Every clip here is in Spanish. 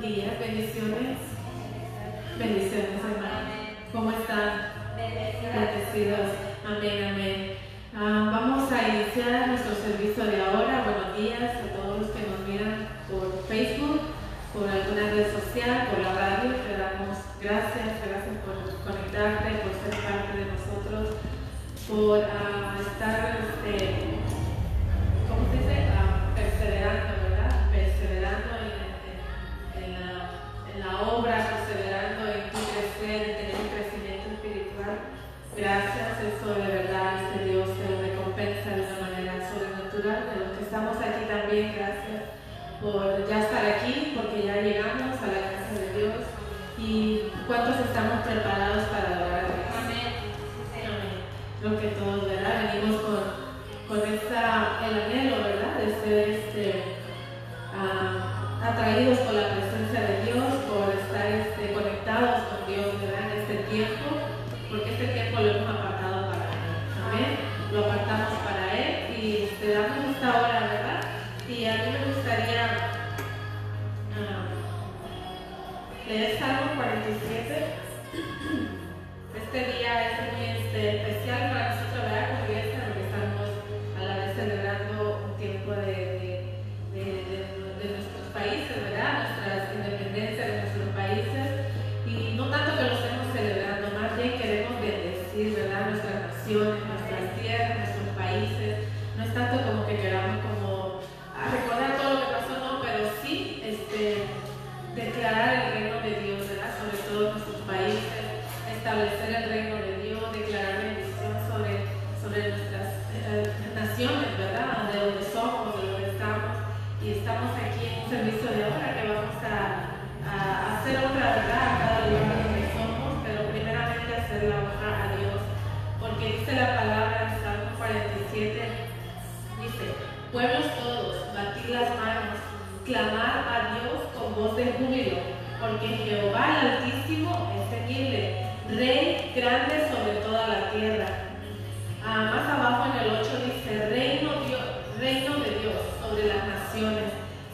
10 bendiciones.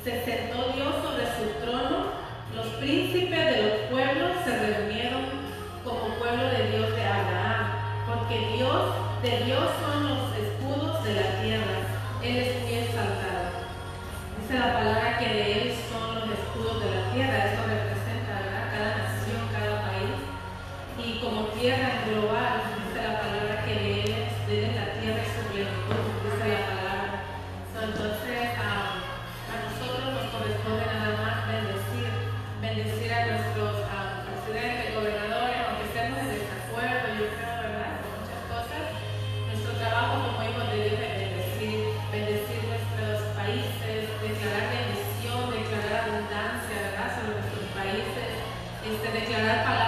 Se sentó Dios sobre su trono, los príncipes de los pueblos se reunieron como pueblo de Dios de Abraham, porque Dios, de Dios son los escudos de la tierra, Él es muy exaltado. Dice la palabra que de Él son los escudos de la tierra, eso representa cada nación, cada país, y como tierra global, dice la palabra que de Él es la tierra y su plenitud. declarar palabras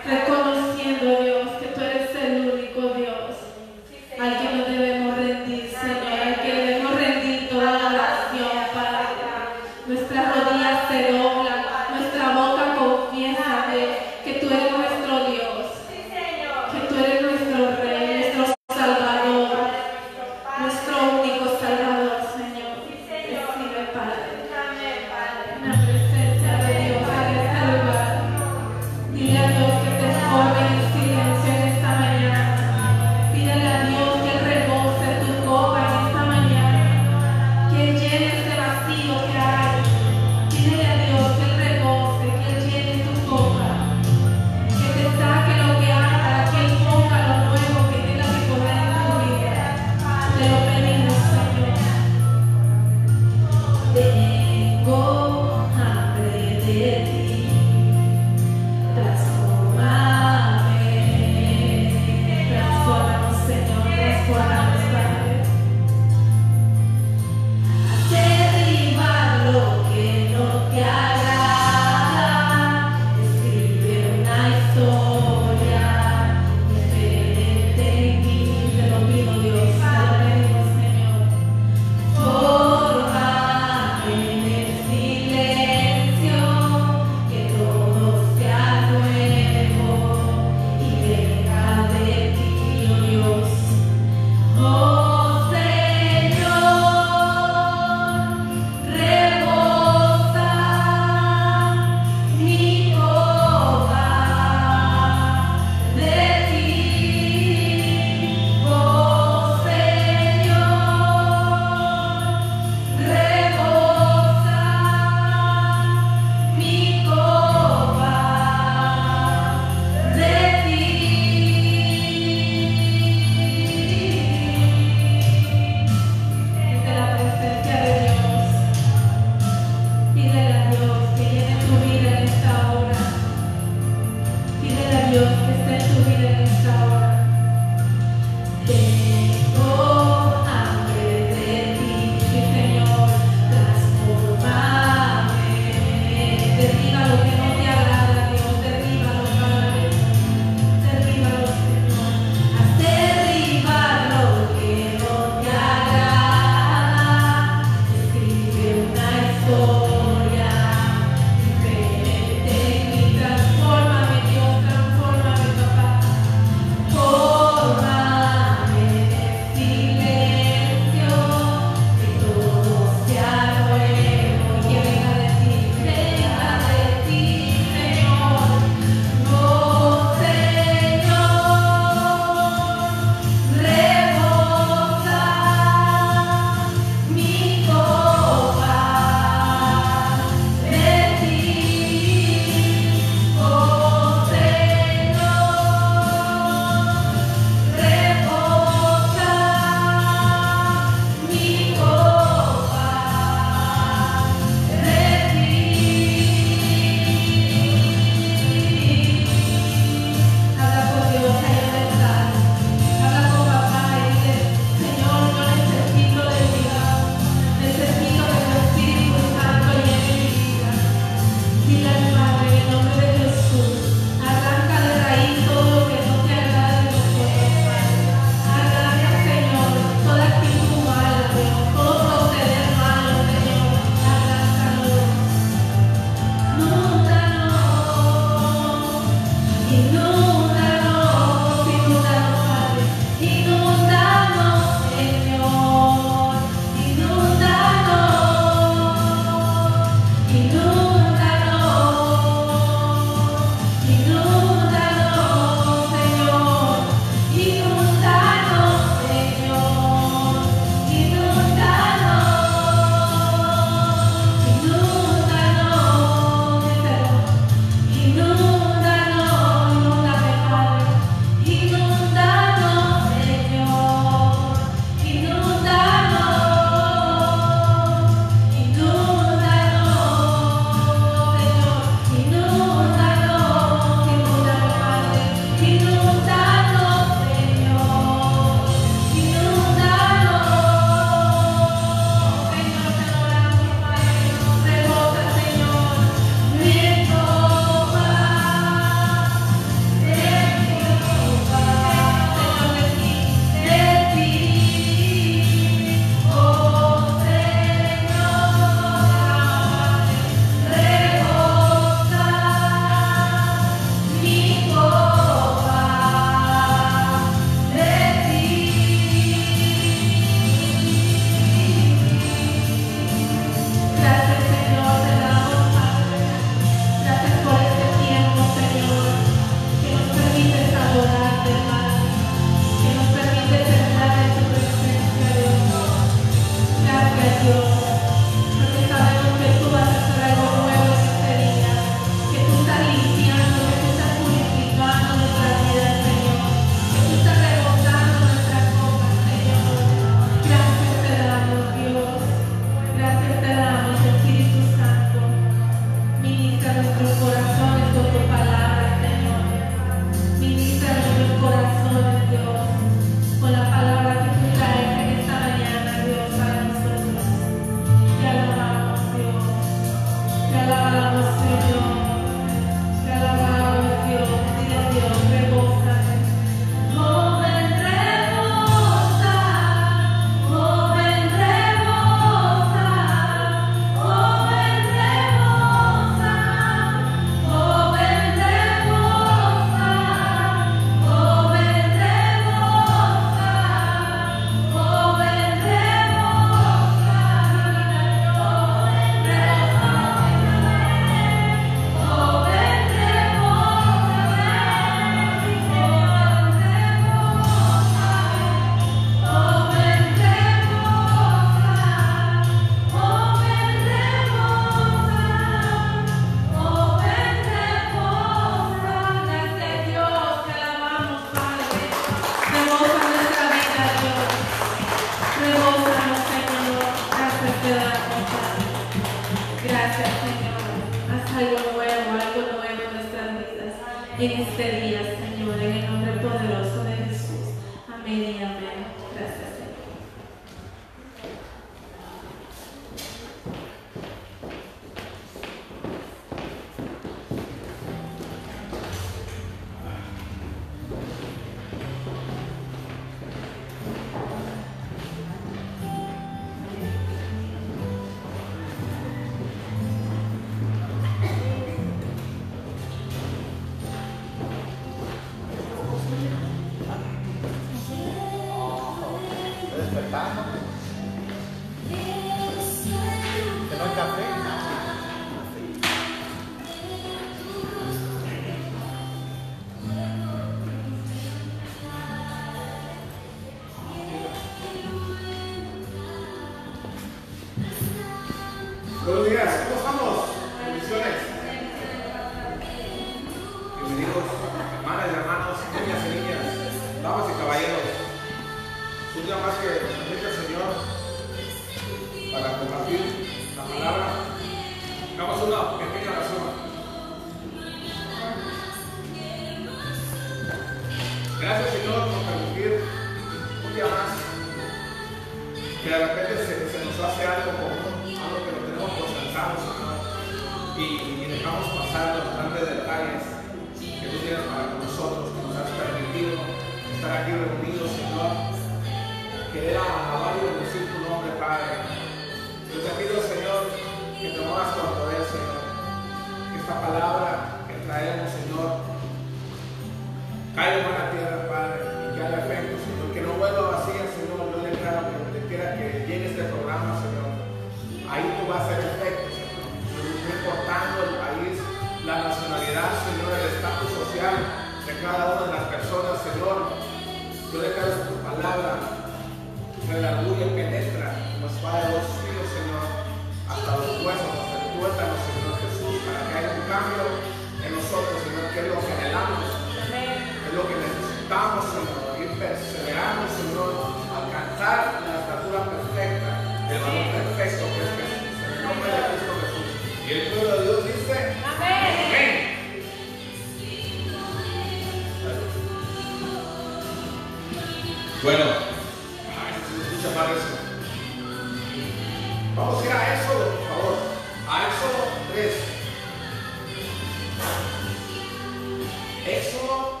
Éxodo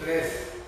3.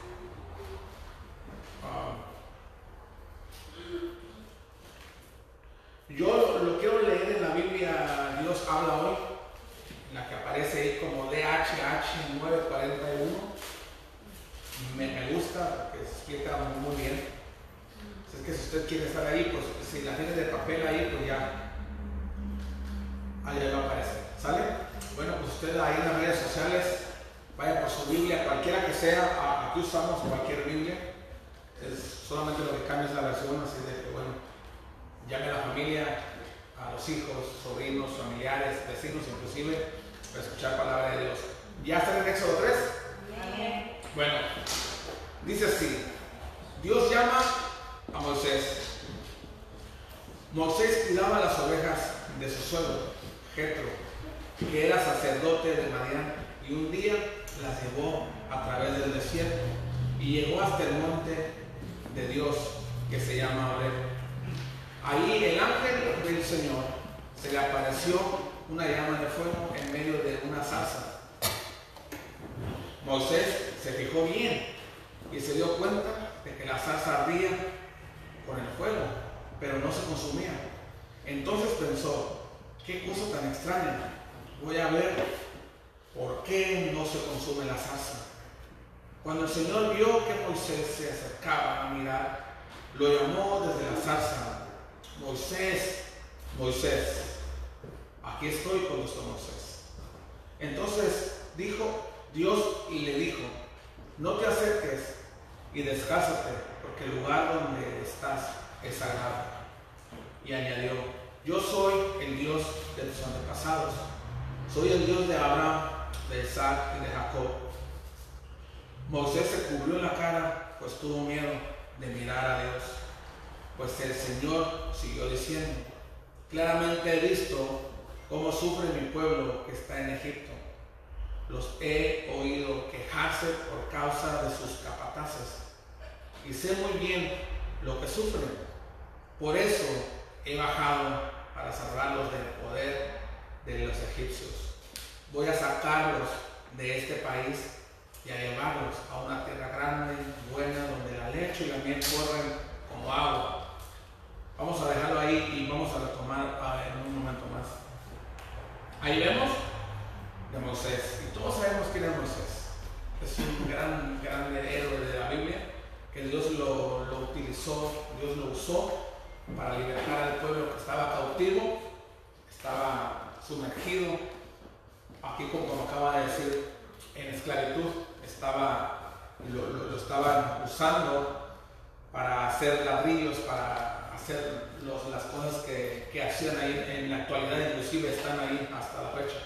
Las cosas que, que, hacían ahí en la actualidad, inclusive están ahí hasta la fecha.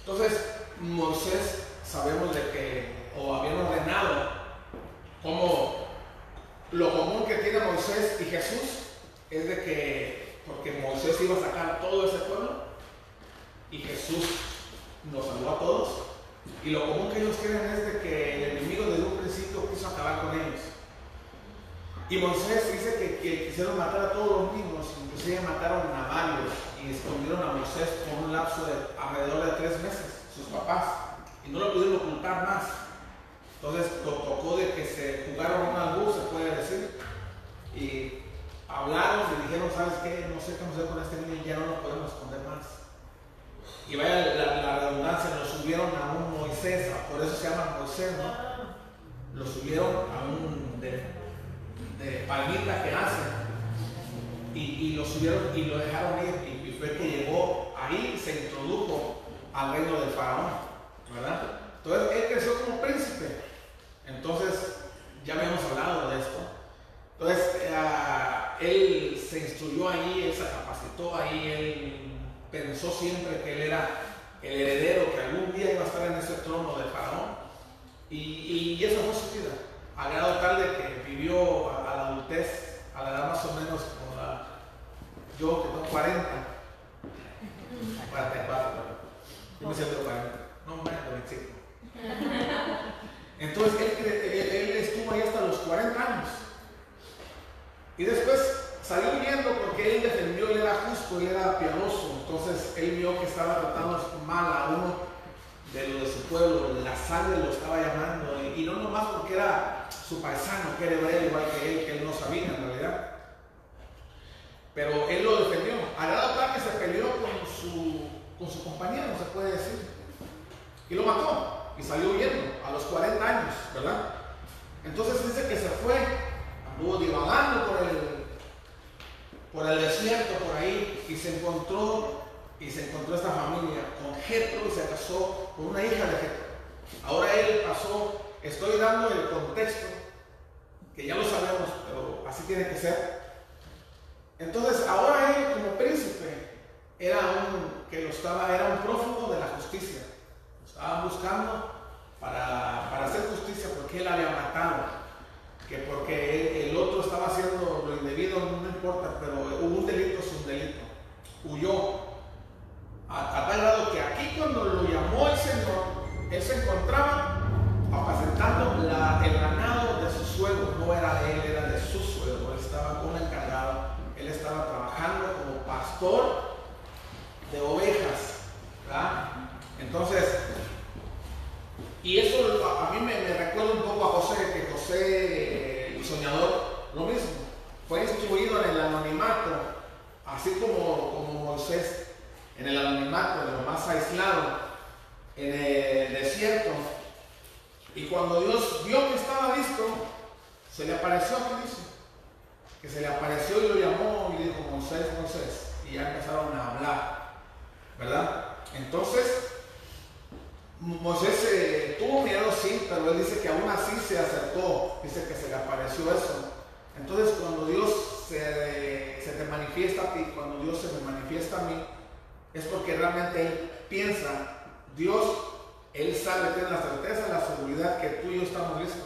Entonces, Moisés sabemos de que, o habían ordenado, como lo común que tiene Moisés y Jesús es de que, porque Moisés iba a sacar todo ese pueblo y Jesús nos salvó a todos, y lo común que ellos tienen es de que el enemigo desde un principio quiso acabar con ellos. Y Moisés dice que, quisieron matar a todos los niños, inclusive mataron a varios y escondieron a Moisés por un lapso de alrededor de tres meses, sus papás, y no lo pudieron ocultar más. Entonces lo tocó de que se jugaron una luz, se puede decir, y hablaron y dijeron, ¿sabes qué? No sé qué hacer con este niño ya no lo podemos esconder más y vaya la, redundancia, lo subieron a un Moisés, por eso se llama Moisés, ¿no? Lo subieron a un de, de palmita que hace y, y, lo subieron y lo dejaron ir y, y, fue que llegó ahí, se introdujo al reino del faraón, ¿verdad? Entonces él creció como príncipe, entonces ya habíamos hablado de esto. Entonces eh, él se instruyó ahí, él se capacitó ahí, él pensó siempre que él era el heredero, que algún día iba a estar en ese trono de Faraón. Y, y eso fue su vida, a grado tal de que vivió a, la adultez, a la edad más o menos como la, yo que tengo 40, 44, yo me siento 40, no menos de 25. Entonces él, él estuvo ahí hasta los 40 años. Y después salió huyendo porque él defendió, él era justo, él era piadoso. Entonces él vio que estaba tratando mal a uno de los de su pueblo, la sangre lo estaba llamando. Y, no nomás porque era su paisano, que era hebreo igual que él, que él no sabía en realidad. Pero él lo defendió. A grado tal que se peleó con su, con su compañero, se puede decir. Y lo mató. Y salió huyendo a los 40 años, ¿verdad? Entonces dice que se fue, anduvo divagando por el por el desierto, por ahí, y se encontró, y se encontró esta familia con Jetro y se casó con una hija de Jetro. Ahora él pasó, estoy dando el contexto, que ya lo sabemos, pero así tiene que ser. Entonces, ahora él como príncipe era un que lo estaba, era un prófugo de la justicia. Lo estaban buscando para, para hacer justicia porque él había matado que porque el otro estaba haciendo lo indebido, no importa, pero un delito, es un delito. Huyó. A, tal grado que aquí cuando lo llamó el Señor, él se encontraba apacentando el ganado de su suegro, no era de él, era de su suegro, él estaba como encargado, él estaba trabajando como pastor de ovejas, ¿verdad? Entonces, y eso a, mí me, recuerda un poco a José, que José, el soñador, lo mismo, fue instruido en el anonimato, así como, como Moisés, en el anonimato, en lo más aislado, en el desierto. Y cuando Dios vio que estaba listo, se le apareció a dice, que se le apareció y lo llamó y dijo, Moisés, Moisés, y ya empezaron a hablar, ¿verdad? Entonces, Moisés tuvo miedo, sí, pero él dice que aún así se acercó, dice que se le apareció eso. Entonces cuando Dios se, te manifiesta a ti, cuando Dios se me manifiesta a mí, es porque realmente Él piensa, Dios, Él sabe, tiene la certeza, la seguridad que tú y yo estamos listos.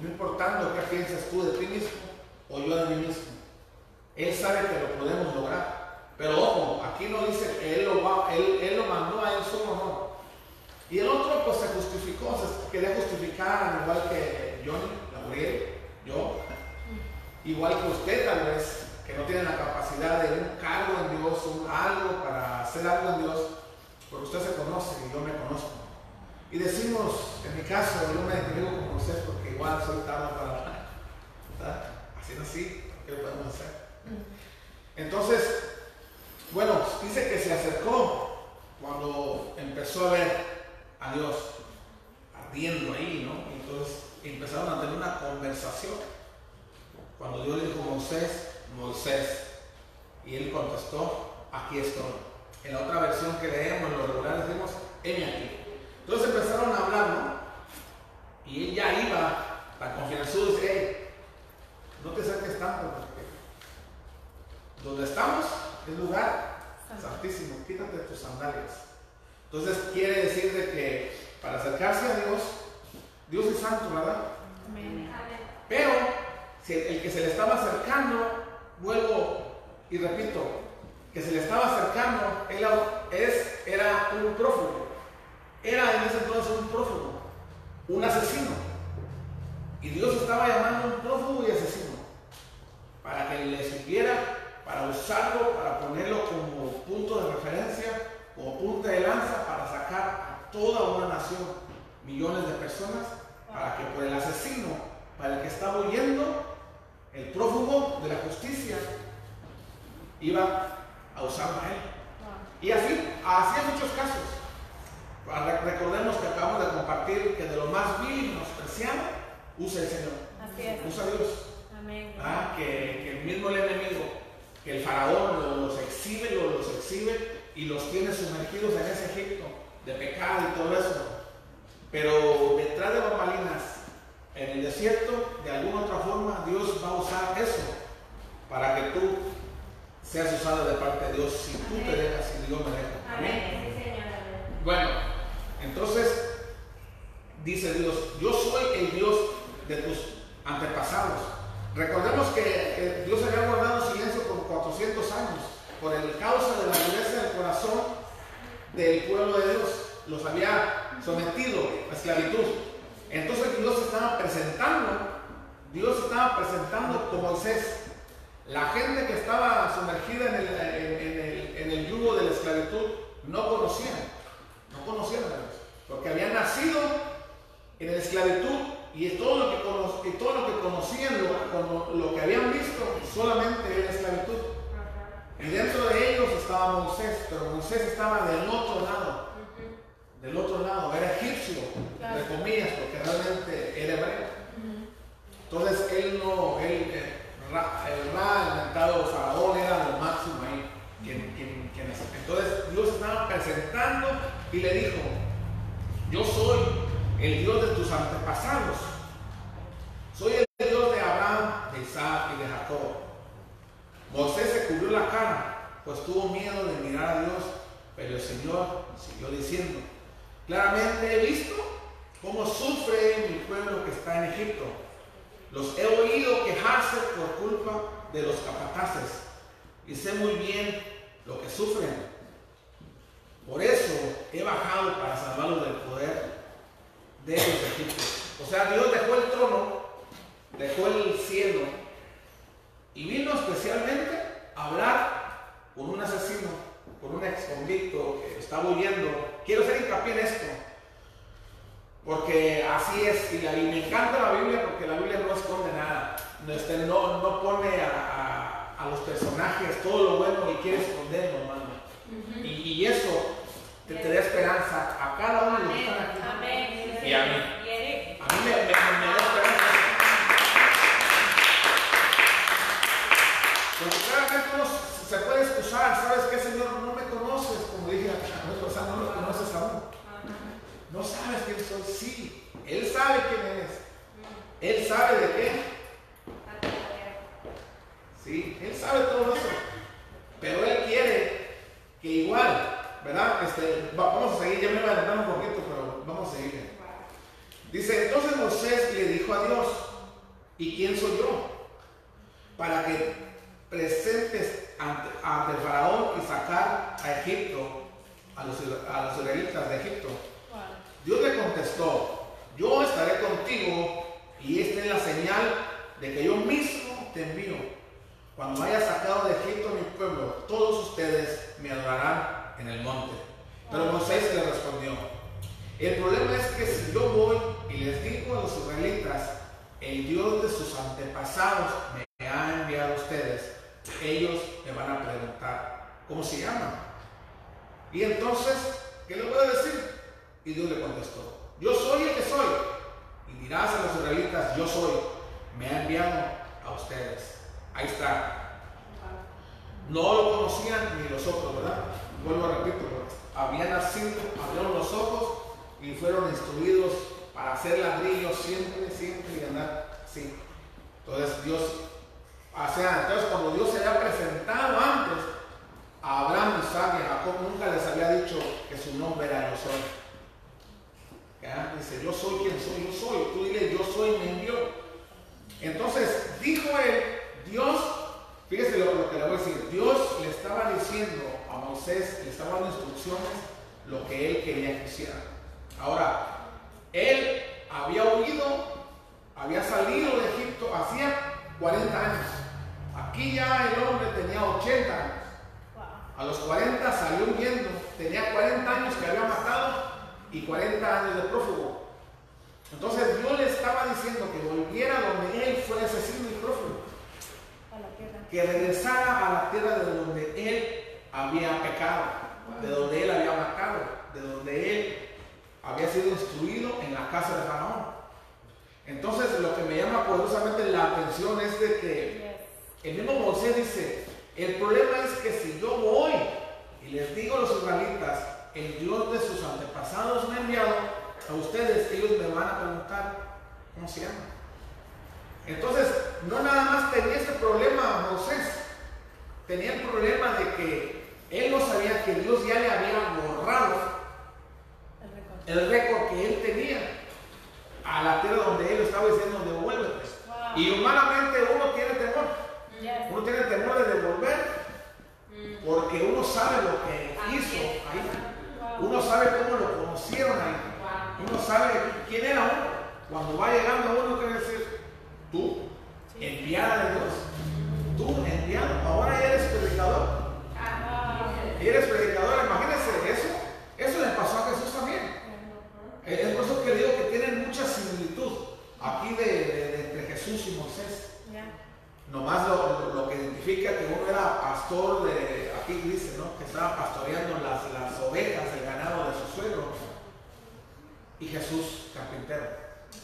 No importando qué piensas tú de ti mismo o yo de mí mismo. Él sabe que lo podemos lograr. Pero ojo, aquí no dice que Él lo, va, él, él lo mandó a Él solo, no Y el otro pues se justificó, se quería justificar igual que Johnny, Gabriel, yo, igual que usted tal vez, que no tiene la capacidad de un cargo en Dios, un algo para hacer algo en Dios, porque usted se conoce y yo me conozco. Y decimos, en mi caso, yo me identifico con usted porque igual soy tarde para ¿verdad? Haciendo así, ¿qué podemos hacer? Entonces, bueno, dice que se acercó cuando empezó a ver a Dios ardiendo ahí, ¿no? entonces empezaron a tener una conversación. Cuando Dios le dijo Moisés, Moisés, y él contestó, aquí estoy. En la otra versión que leemos, en los regulares, decimos, heme aquí. Entonces empezaron a hablar, ¿no? Y él ya iba, la confianza dice, hey, no te acerques tanto, porque donde estamos es lugar santísimo, quítate tus sandalias. Entonces quiere decir de que para acercarse a Dios, Dios es santo, ¿verdad? Pero si el que se le estaba acercando, vuelvo y repito, que se le estaba acercando, él es, era un prófugo. Era en ese entonces un prófugo, un asesino. Y Dios estaba llamando a un prófugo y asesino para que le sirviera, para usarlo, para ponerlo como punto de referencia como punta de lanza para sacar a toda una nación, millones de personas, para que por el asesino, para el que estaba huyendo, el prófugo de la justicia, iba a usarlo a él. Y así, así en muchos casos. Recordemos que acabamos de compartir que de lo más vil y menospreciado usa el Señor. Usa a Dios. Ah, que, el mismo el enemigo, que el faraón los exhibe, los exhibe y los tiene sumergidos en ese Egipto de pecado y todo eso. Pero detrás de bambalinas, en el desierto, de alguna otra forma, Dios va a usar eso para que tú seas usado de parte de Dios si tú te dejas y Dios me deja. Amén. Bueno, entonces dice Dios, yo soy el Dios de tus antepasados. Recordemos que Dios había guardado silencio por 400 años por el causa de la dureza del corazón del pueblo de Dios. Los había sometido a esclavitud. Entonces Dios estaba presentando, Dios estaba presentando como Moisés. La gente que estaba sumergida en el, en, el, yugo de la esclavitud no conocían, no conocían a Dios, porque habían nacido en la esclavitud y todo lo que, y todo lo que conocían, lo, lo que habían visto, solamente era esclavitud. Y dentro de ellos estaba Moisés, pero Moisés estaba del otro lado. Del otro lado, era egipcio, entre comillas, porque realmente era hebreo. Entonces él no, él, eh, el Ra, el mentado faraón, era lo máximo ahí. entonces Dios estaba presentando y le dijo, yo soy el Dios de tus antepasados. Soy el Dios de Abraham, de Isaac y de Jacob. Moisés se cubrió la cara, pues tuvo miedo de mirar a Dios, pero el Señor siguió diciendo, claramente he visto cómo sufre mi pueblo que está en Egipto. Los he oído quejarse por culpa de los capataces y sé muy bien lo que sufren. Por eso he bajado para salvarlos del poder de los egipcios. O sea, Dios dejó el trono, dejó el cielo y vino especialmente a hablar con un asesino, con un ex convicto que estaba huyendo. Quiero hacer hincapié en esto, porque así es, y, me encanta la Biblia porque la Biblia no esconde nada, este, no, no pone a, los personajes todo lo bueno que quiere esconderlo, hermano. y, eso te, da esperanza a cada uno de los que están aquí. Y a mí. A mí me, me, me da esperanza. Porque claramente uno se puede excusar, ¿sabes qué, Señor? No me conoces, como dije la vez pasada, no me conoces aún. No sabes quién soy. Sí, Él sabe quién eres. Él sabe de qué. Sí, Él sabe todo eso. Pero Él quiere que igual, ¿verdad? Este, vamos a seguir, ya me voy a adelantar un poquito, pero vamos a seguir. Dice, entonces Moisés le dijo a Dios, ¿y quién soy yo? Para que presentes ante, el faraón y sacar a Egipto, a los, a israelitas de Egipto. Contestó, yo estaré contigo y esta es la señal de que yo mismo te envío. Cuando haya sacado de Egipto mi pueblo, todos ustedes me adorarán en el monte. Pero Moisés le respondió, el problema es que si yo voy y les digo a los israelitas, el Dios de sus antepasados me ha enviado a ustedes, ellos me van a preguntar, ¿cómo se llama? Y entonces, ¿qué le voy a decir? Y Dios le contestó, yo soy el que soy. Y dirás a los israelitas, yo soy, me ha enviado a ustedes. Ahí está. No lo conocían ni los otros, ¿verdad? Vuelvo a repito, habían nacido, abrieron los ojos y fueron instruidos para hacer ladrillos siempre, siempre y andar así. Entonces Dios, o sea, entonces cuando Dios se había presentado antes a Abraham, Isaac y Jacob, nunca les había dicho que su nombre era yo Dice, yo soy quien soy, yo soy. Tú dile, yo soy, me envió. Entonces dijo él, Dios, fíjese lo, lo, que le voy a decir, Dios le estaba diciendo a Moisés, le estaba dando instrucciones lo que él quería que hiciera. Ahora, él había huido, había salido de Egipto hacía 40 años. Aquí ya el hombre tenía 80 años. A los 40 salió huyendo, tenía 40 años que había matado y 40 años de prófugo. Entonces Dios le estaba diciendo que volviera donde él fue asesino y prófugo. Que regresara a la tierra de donde él había pecado, de donde él había matado, de donde él había sido instruido en la casa de Faraón. Entonces lo que me llama poderosamente la atención es de que el mismo Moisés dice, el problema es que si yo voy y les digo a los israelitas, el Dios de sus antepasados me ha enviado a ustedes, ellos me van a preguntar, ¿cómo se llama? Entonces, no nada más tenía este problema Moisés, tenía el problema de que él no sabía que Dios ya le había borrado el récord que él tenía a la tierra donde él estaba diciendo devuélvete. Y humanamente uno tiene temor. Uno tiene temor de devolver mm. porque uno sabe lo que hizo ahí. Uno sabe cómo lo conocieron ahí. Uno sabe quién era uno. Cuando va llegando uno quiere decir, tú, enviada de Dios. Tú, enviado. Ahora ya eres predicador. Y eres predicador, imagínense eso. Eso le pasó a Jesús también. Es por eso que digo que tienen mucha similitud aquí de, entre Jesús y Moisés. Nomás lo, que identifica que uno era pastor de, aquí dice, ¿no? Que estaba pastoreando las, las ovejas, el ganado de su suegro. Y Jesús, carpintero,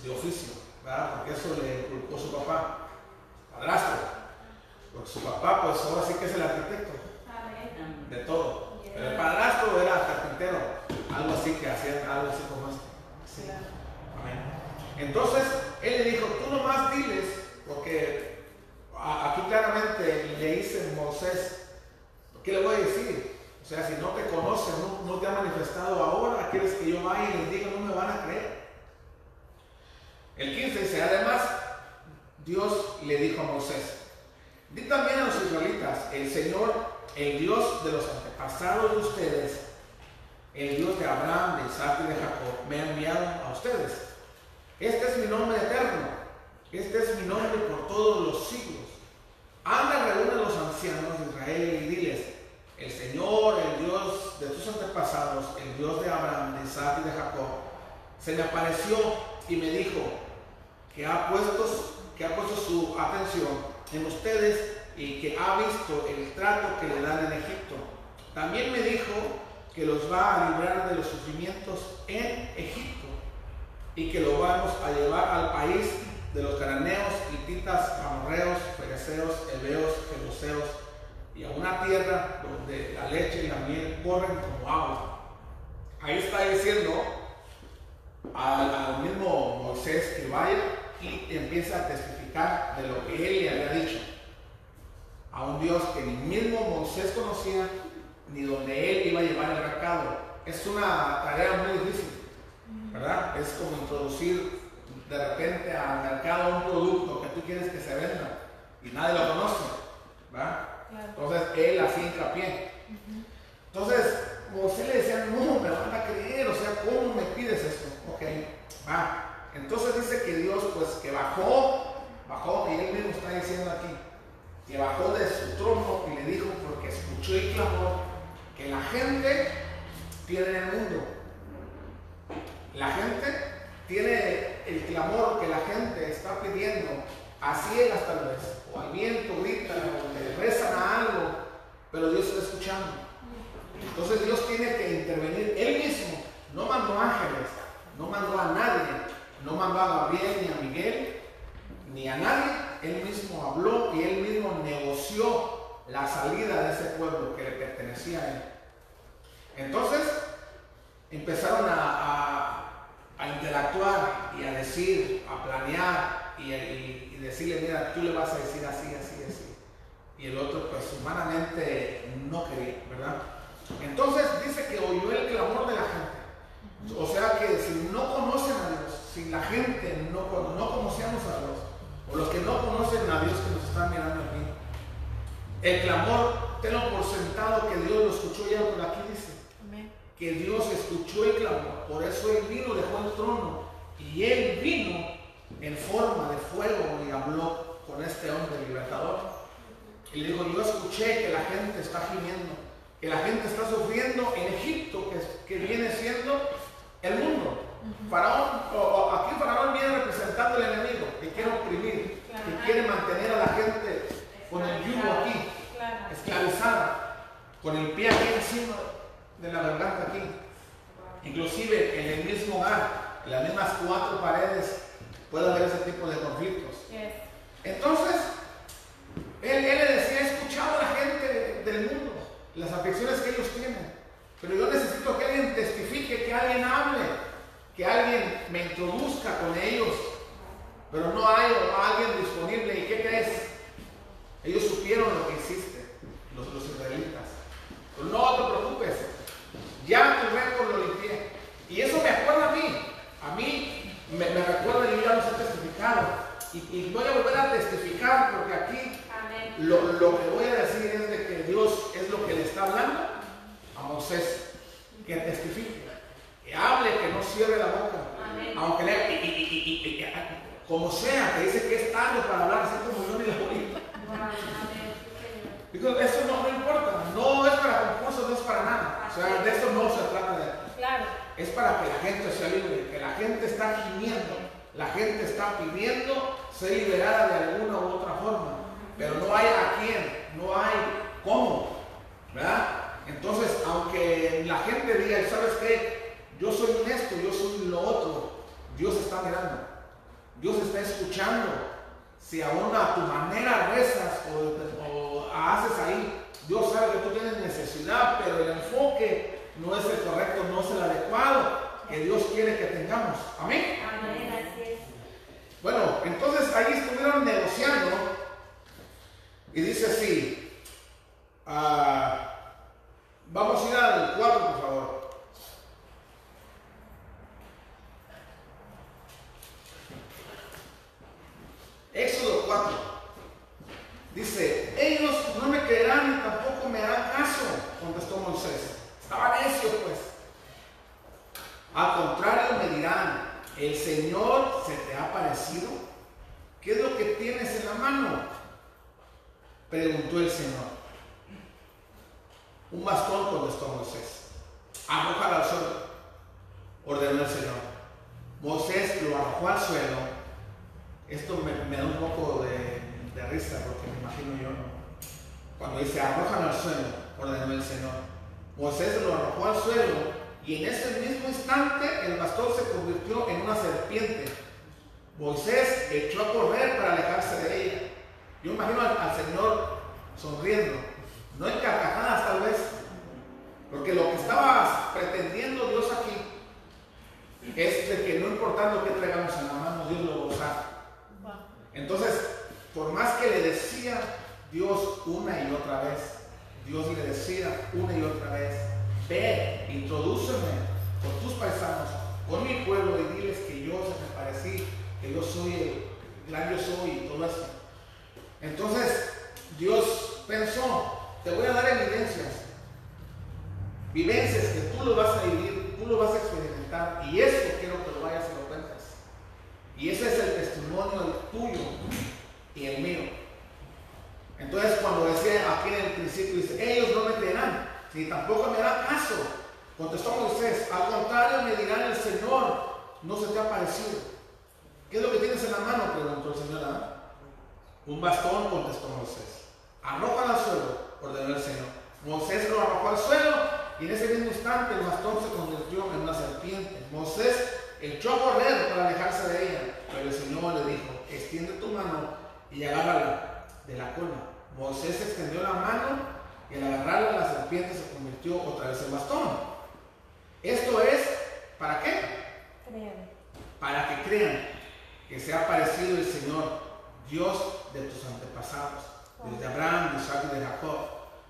de oficio, ¿verdad? Porque eso le inculcó su papá, padrastro. Porque su papá, pues ahora sí que es el arquitecto de todo. Pero el padrastro era carpintero, algo así que hacían, algo así como esto. Entonces, él le dijo, tú nomás diles, porque aquí claramente le dice Moisés, ¿qué le voy a decir? O sea, si no te conoce, no, te ha manifestado ahora, quieres que yo vaya y les diga, no me van a creer. El 15 dice, además, Dios le dijo a Moisés, di también a los israelitas, el Señor, el Dios de los antepasados de ustedes, el Dios de Abraham, de Isaac y de Jacob, me ha enviado a ustedes. Este es mi nombre eterno, este es mi nombre por todos los siglos. Anda, reúne a los ancianos de Israel y diles, el Señor, el Dios de tus antepasados, el Dios de Abraham, de Isaac y de Jacob, se me apareció y me dijo que ha puesto, que ha puesto su atención en ustedes y que ha visto el trato que le dan en Egipto. También me dijo que los va a librar de los sufrimientos en Egipto y que lo vamos a llevar al país de los cananeos, hititas, amorreos, fereceos, heveos, jebuseos y a una tierra donde la leche y la miel corren como agua. Ahí está diciendo al, mismo Moisés que vaya y empieza a testificar de lo que él le había dicho a un Dios que ni mismo Moisés conocía ni donde él iba a llevar el recado. Es una tarea muy difícil, ¿verdad? Es como introducir de repente al mercado un producto que tú quieres que se venda y nadie lo conoce, ¿verdad? Entonces él hacía hincapié. Entonces, José le decía, no, me van a creer, o sea, ¿cómo me pides esto? Ok, va. Entonces dice que Dios, pues, que bajó, bajó, y él mismo está diciendo aquí, que bajó de su trono y le dijo, porque escuchó y clamó, que la gente tiene el mundo. La gente tiene el clamor que la gente está pidiendo a ciegas tal vez, o al viento grita, o le rezan a algo, pero Dios está escuchando. Entonces Dios tiene que intervenir. Él mismo no mandó ángeles, no mandó a nadie, no mandó a Gabriel ni a Miguel, ni a nadie. Él mismo habló y él mismo negoció la salida de ese pueblo que le pertenecía a él. Entonces empezaron a, interactuar y a decir, a planear y, y, decirle, mira, tú le vas a decir así, así, así. Y el otro pues humanamente no quería, ¿verdad? Entonces dice que oyó el clamor de la gente. O sea que si no conocen a Dios, si la gente no, no conocemos a Dios, o los que no conocen a Dios que nos están mirando aquí, el clamor, tenlo por sentado que Dios lo escuchó ya, por aquí dice que Dios escuchó el clamor, por eso Él vino, dejó el trono, y Él vino en forma de fuego y habló con este hombre libertador. Y le dijo, yo escuché que la gente está gimiendo que la gente está sufriendo en Egipto, que, viene siendo el mundo. Faraón, aquí Faraón viene representando al enemigo, que quiere oprimir, que quiere mantener a la gente con el yugo aquí, esclavizada, con el pie aquí encima de la garganta aquí. Inclusive en el mismo hogar, en las mismas cuatro paredes, puede haber ese tipo de conflictos. Entonces, él, él le decía, he escuchado a la gente del mundo las afecciones que ellos tienen. Pero yo necesito que alguien testifique, que alguien hable, que alguien me introduzca con ellos. Pero no hay alguien disponible. ¿Y qué crees? Ellos supieron lo que hiciste, los, israelitas. Pero no te preocupes, ya tu récord lo limpié. Y eso me acuerda a mí. A mí me, recuerda, yo ya los he testificado. Y, y voy a volver a testificar porque aquí lo, que voy a decir es de que Dios es lo que le está hablando a Moisés, que testifique, que hable, que no cierre la boca, aunque le, y, como sea, que dice que es tarde para hablar, así como yo ni la Digo, eso no, no, importa, no es para concursos, no es para nada. O sea, de eso no se trata de. Claro. Es para que la gente sea libre, que la gente está gimiendo, la gente está pidiendo ser liberada de alguna u otra forma pero no hay a quién, no hay cómo, ¿verdad? Entonces, aunque la gente diga, ¿sabes qué? Yo soy esto, yo soy lo otro, Dios está mirando, Dios está escuchando. Si aún a tu manera rezas o, haces ahí, Dios sabe que tú tienes necesidad, pero el enfoque no es el correcto, no es el adecuado que Dios quiere que tengamos. Amén. Amén, así es. Bueno, entonces ahí estuvieron negociando y dice así, ah, vamos a ir al 4, por favor. Éxodo 4. Dice, ellos no me creerán ni tampoco me harán caso, contestó Moisés. Estaba necio pues. Al contrario me dirán, el Señor se te ha parecido. ¿Qué es lo que tienes en la mano? Preguntó el Señor. Un bastón contestó Moisés. Arrójalo al suelo, ordenó el Señor. Moisés lo arrojó al suelo. Esto me, da un poco de, risa porque me imagino yo. Cuando dice arrójalo al suelo, ordenó el Señor. Moisés lo arrojó al suelo y en ese mismo instante el bastón se convirtió en una serpiente. Moisés echó a correr para alejarse de ella. Yo imagino al, Señor sonriendo, no en carcajadas tal vez, porque lo que estaba pretendiendo Dios aquí es de que no importando qué traigamos en la mano, Dios lo va a usar. Entonces, por más que le decía Dios una y otra vez, Dios le decía una y otra vez, ve, introdúceme con tus paisanos, con mi pueblo y diles que yo se me parecí, que yo soy el gran yo soy y todo eso. Entonces Dios pensó, te voy a dar evidencias. vivencias que tú lo vas a vivir, tú lo vas a experimentar y eso quiero que lo vayas y lo cuentes. Y ese es el testimonio tuyo y el mío. Entonces cuando decía aquí en el principio, dice, ellos no me creerán, ni tampoco me harán caso. Contestó Moisés, al contrario me dirán el Señor, no se te ha parecido. ¿Qué es lo que tienes en la mano? Preguntó el Señor. ¿ah? Un bastón, contestó Moisés. Arrójalo al suelo, ordenó el Señor. Moisés lo arrojó al suelo y en ese mismo instante el bastón se convirtió en una serpiente. Moisés echó a correr para alejarse de ella, pero el Señor le dijo, extiende tu mano y agárrala de la cola. Moisés extendió la mano y al agarrarla la serpiente se convirtió otra vez en bastón. Esto es, ¿para qué? Crean. Para que crean que se ha parecido el Señor, Dios de tus antepasados, desde Abraham, de Isaac y de Jacob.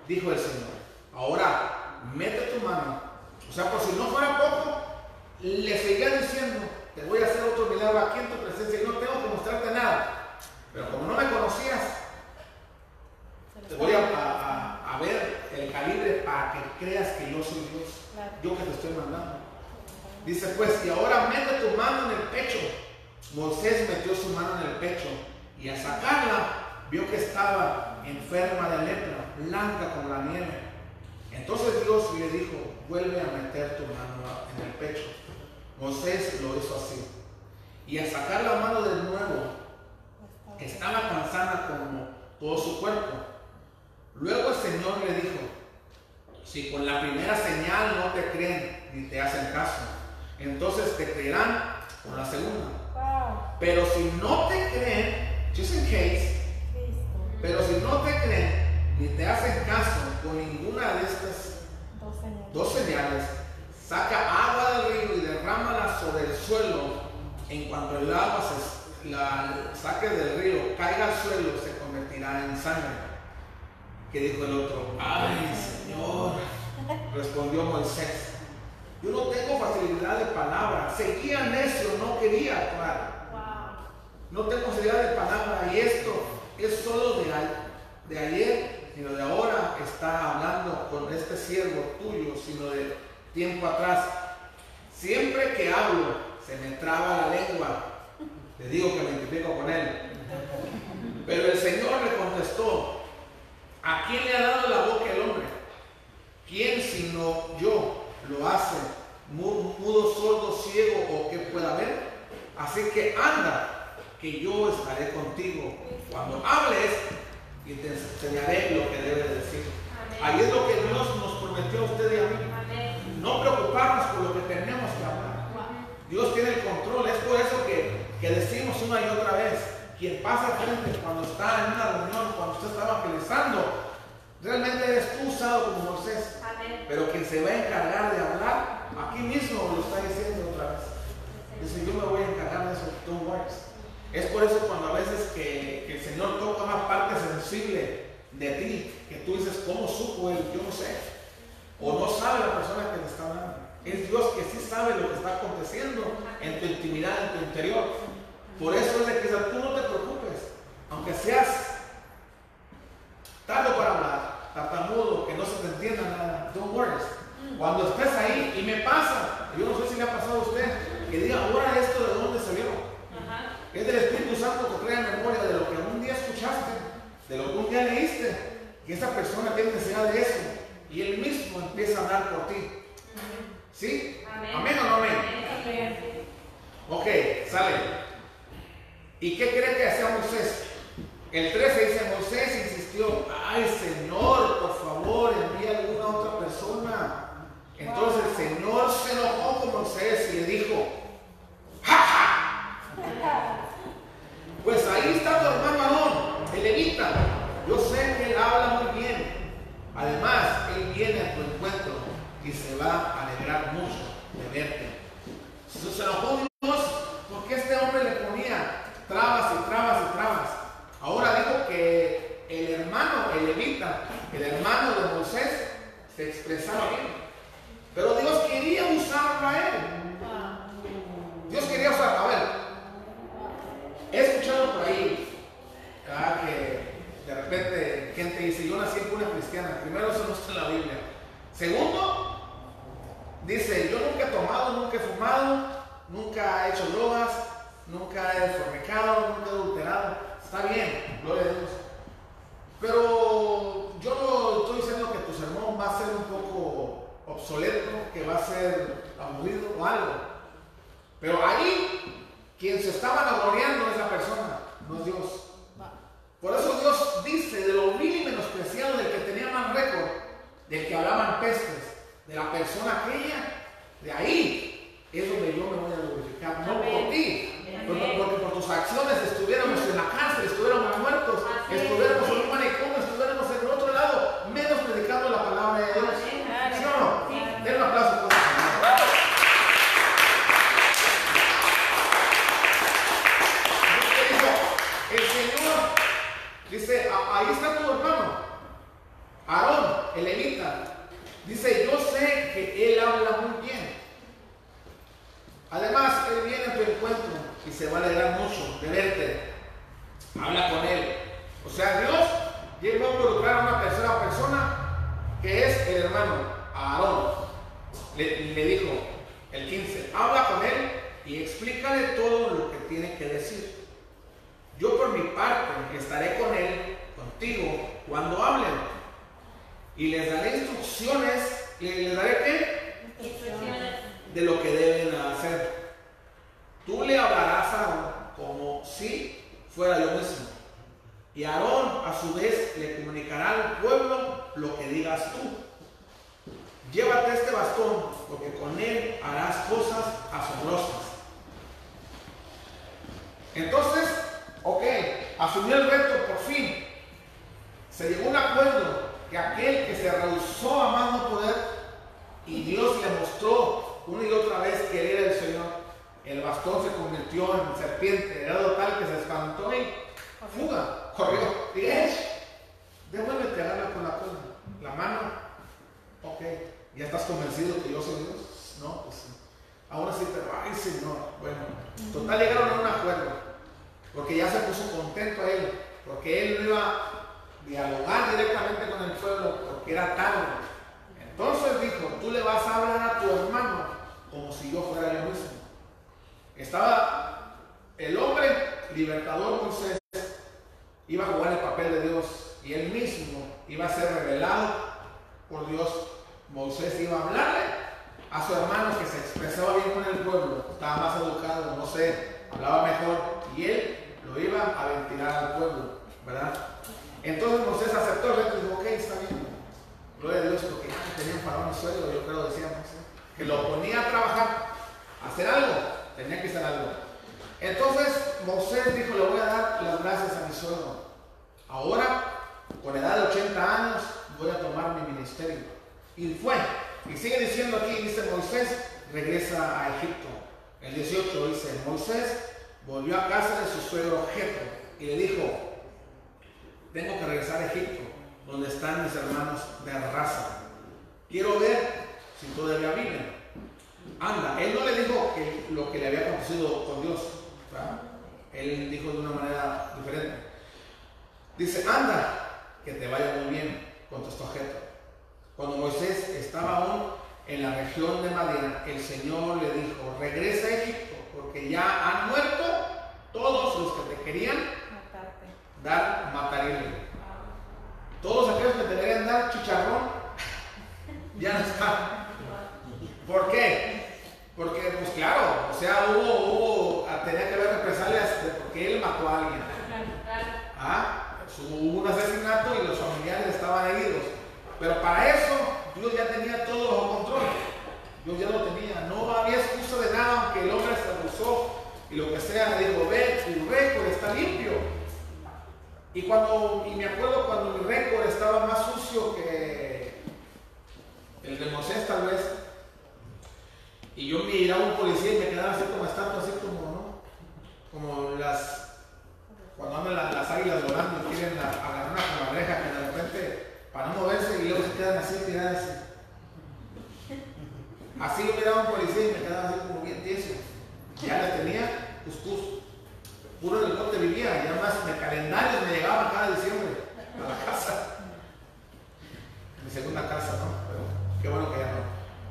Dijo el Señor, ahora mete tu mano. O sea, por si no fuera poco, le seguía diciendo, te voy a hacer otro milagro aquí en tu presencia y no tengo que mostrarte nada. Pero como no me conocías, te voy a, a, ver el calibre para que creas que yo soy Dios. Yo que te estoy mandando. Dice pues, y ahora mete tu mano en el pecho. Moisés metió su mano en el pecho y al sacarla vio que estaba enferma de lepra, blanca como la nieve. Entonces Dios le dijo, vuelve a meter tu mano en el pecho. Moisés lo hizo así. Y al sacar la mano de nuevo, estaba tan sana como todo su cuerpo. Luego el Señor le dijo, si con la primera señal no te creen ni te hacen caso, entonces te creerán con la segunda. Pero si no te creen, just in case, pero si no te creen ni te hacen caso con ninguna de estas dos señales, saca agua del río y derrámala sobre el suelo. En cuanto el agua se la saque del río, caiga al suelo, se convertirá en sangre. Que dijo el otro, ay Señor, respondió Moisés, yo no tengo facilidad de palabra, seguía necio, no quería actuar. No tengo facilidad de palabra y esto es solo de, de ayer, sino de ahora está hablando con este siervo tuyo, sino de tiempo atrás. Siempre que hablo, se me traba la lengua. Te digo que me identifico con él. Pero el Señor le contestó, ¿A quién le ha dado la boca el hombre? ¿Quién sino yo lo hace? Mudo, sordo, ciego o que pueda ver. Así que anda, que yo estaré contigo cuando hables y te enseñaré lo que debes decir. Ahí es lo que Dios nos prometió a usted y a mí. No preocuparnos por lo que tenemos que hablar. Dios tiene el control. Es por eso que, que decimos una y otra vez quien pasa frente cuando está en una reunión, cuando usted está evangelizando, realmente eres tú usado como Moisés. Pero quien se va a encargar de hablar, aquí mismo lo está diciendo otra vez. Dice, yo me voy a encargar de eso, tú works. Es por eso cuando a veces que, que, el Señor toca una parte sensible de ti, que tú dices, ¿cómo supo él? Yo no sé. O no sabe la persona que te está hablando. Es Dios que sí sabe lo que está aconteciendo en tu intimidad, en tu interior. Por eso es de que tú no te preocupes, aunque seas tardo para hablar, tartamudo, que no se te entienda nada, don't worry. Cuando estés ahí, y me pasa, yo no sé si le ha pasado a usted, que diga, ahora esto de dónde salió. Es del Espíritu Santo que trae memoria de lo que un día escuchaste, de lo que un día leíste, y esa persona tiene necesidad de eso, y él mismo empieza a hablar por ti. ¿Sí? Amén, o no amén. amén. Ok, sale. ¿Y qué cree que hacía Moisés? El 13 dice, Moisés insistió, ay Señor, por favor, envía a alguna otra persona. Entonces el Señor se enojó con Moisés y le dijo, ¡Ja, ja! Pues ahí está tu hermano Adón, el levita. Yo sé que él habla muy bien. Además, él viene a tu encuentro y se va a alegrar mucho de verte. Se enojó trabas y trabas y trabas. Ahora digo que el hermano, el levita, el hermano de Moisés, se expresaba bien. Pero Dios quería usarlo a él. Dios quería usar a ver. He escuchado por ahí ah, que de repente gente dice, yo nací en una cristiana. Primero eso no está en la Biblia. Segundo, dice, yo nunca he tomado, nunca he fumado, nunca he hecho drogas, nunca ha desorrecado, nunca ha adulterado. Está bien, gloria a Dios. Pero yo no estoy diciendo que tu sermón va a ser un poco obsoleto, que va a ser aburrido o algo. Pero ahí, quien se estaba gloriando es la persona, no es Dios. Por eso Dios dice de lo vil y menospreciado del que tenía más récord, del que hablaban pestes, de la persona aquella, de ahí es donde yo me voy a glorificar, no por ti, porque por tus acciones estuviéramos en la cárcel, estuviéramos muertos, querían Matarte. dar matarile. Todos aquellos que te querían dar chicharrón, ya no está. ¿Por qué? Porque, pues claro, o sea, hubo, hubo ah, tenía que haber represalias porque él mató a alguien. ¿Ah? Pues, hubo un asesinato y los familiares estaban heridos. Pero para eso, Dios ya tenía todo bajo control. Dios ya lo tenía. No había excusa de nada, aunque el hombre se abusó y lo que sea, digo, ve, tu récord está limpio. Y cuando, y me acuerdo cuando mi récord estaba más sucio que el de Moisés tal vez. Y yo miraba a un policía y me quedaba así como estatua, así como, ¿no? Como las. Cuando andan las, águilas volando y quieren la, agarrar una correja que de repente, para no moverse, y luego se quedan así tiradas así. Así yo miraba a un policía y me quedaba así como bien tieso. Ya la tenía Cuscús. Puro del norte vivía, ya más de calendarios me llegaban cada diciembre a la casa. Mi segunda casa, ¿no? Qué bueno que ya no.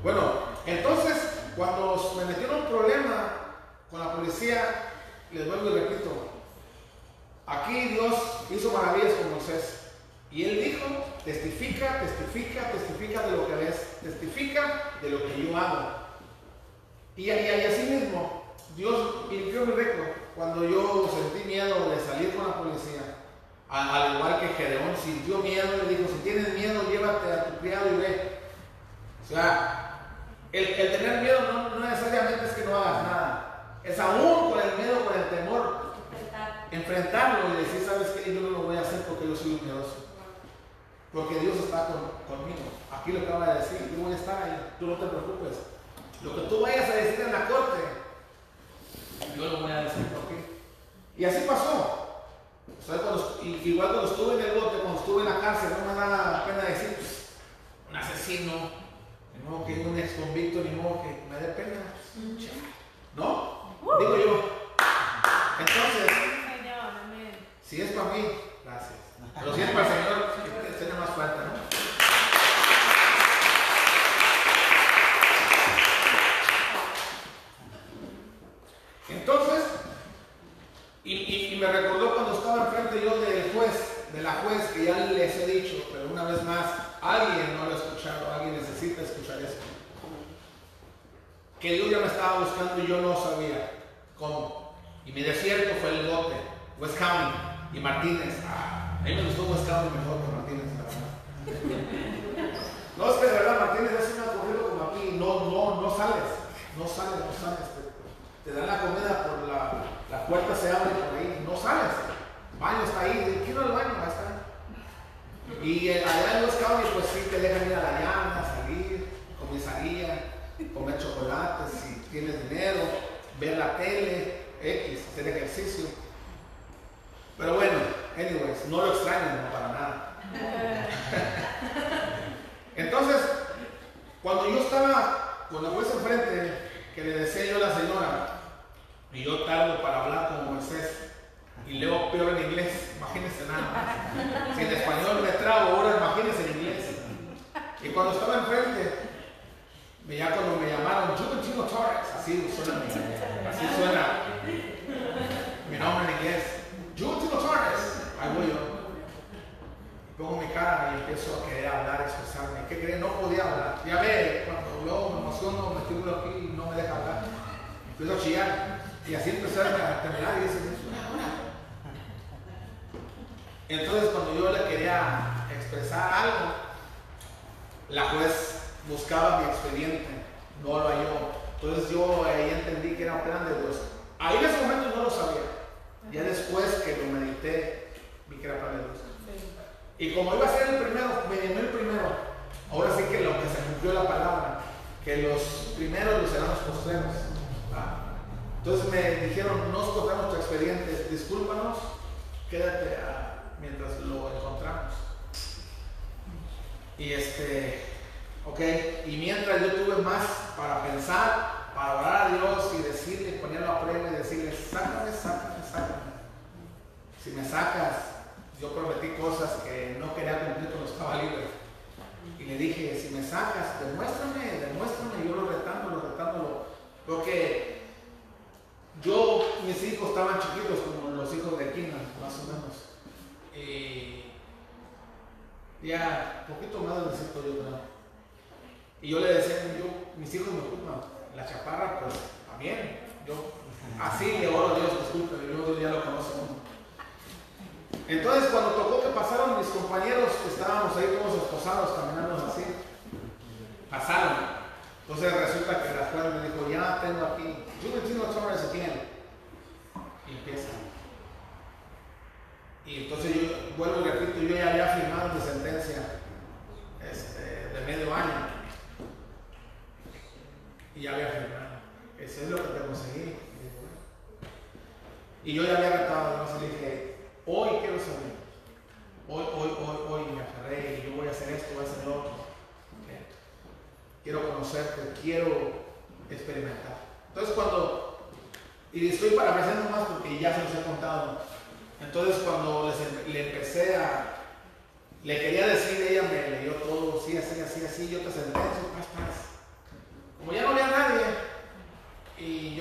Bueno, entonces, cuando me metieron un problema con la policía, les vuelvo y repito, aquí Dios hizo maravillas con Moisés. Y él dijo, testifica, testifica, testifica de lo que ves, testifica de lo que yo hago. Y, y, y así mismo, Dios limpió mi récord cuando yo sentí miedo de salir con la policía. Al igual que Gedeón sintió miedo, le dijo, si tienes miedo, llévate a tu criado y ve. O sea, el, el tener miedo no, no, necesariamente es que no hagas nada. Es aún con el miedo, con el temor, enfrentarlo y decir, ¿sabes qué? Yo no lo voy a hacer porque yo soy un miedoso. Porque Dios está conmigo. Aquí lo acaba de decir, yo voy a estar ahí, tú no te preocupes. Lo que tú vayas a decir en la corte, yo lo voy a decir por qué. Y así pasó. O sea, cuando, igual cuando estuve en el bote, cuando estuve en la cárcel, no me da pena decir, pues, un asesino, ni modo que un ex convicto, ni modo que me dé pena. ¿No? Digo yo. Entonces, si es para mí, gracias. Pero si es para el Señor, tiene más falta, ¿no? Entonces, y, me recordó cuando estaba enfrente yo del juez, de la juez, que ya les he dicho, pero una vez más, alguien no lo ha escuchado, alguien necesita escuchar esto. Que Dios ya me estaba buscando y yo no sabía cómo. Y mi desierto fue el bote, West County y Martínez. Ah, a mí me gustó West County mejor que Martínez, la verdad. no, es que de verdad Martínez es un ocurrido como aquí, no, no, no sales, no sales, no sales. Te, dan la comida por la, puerta se abre por ahí, no sales. El baño está ahí, quiero el baño, ahí está. Y allá en los County,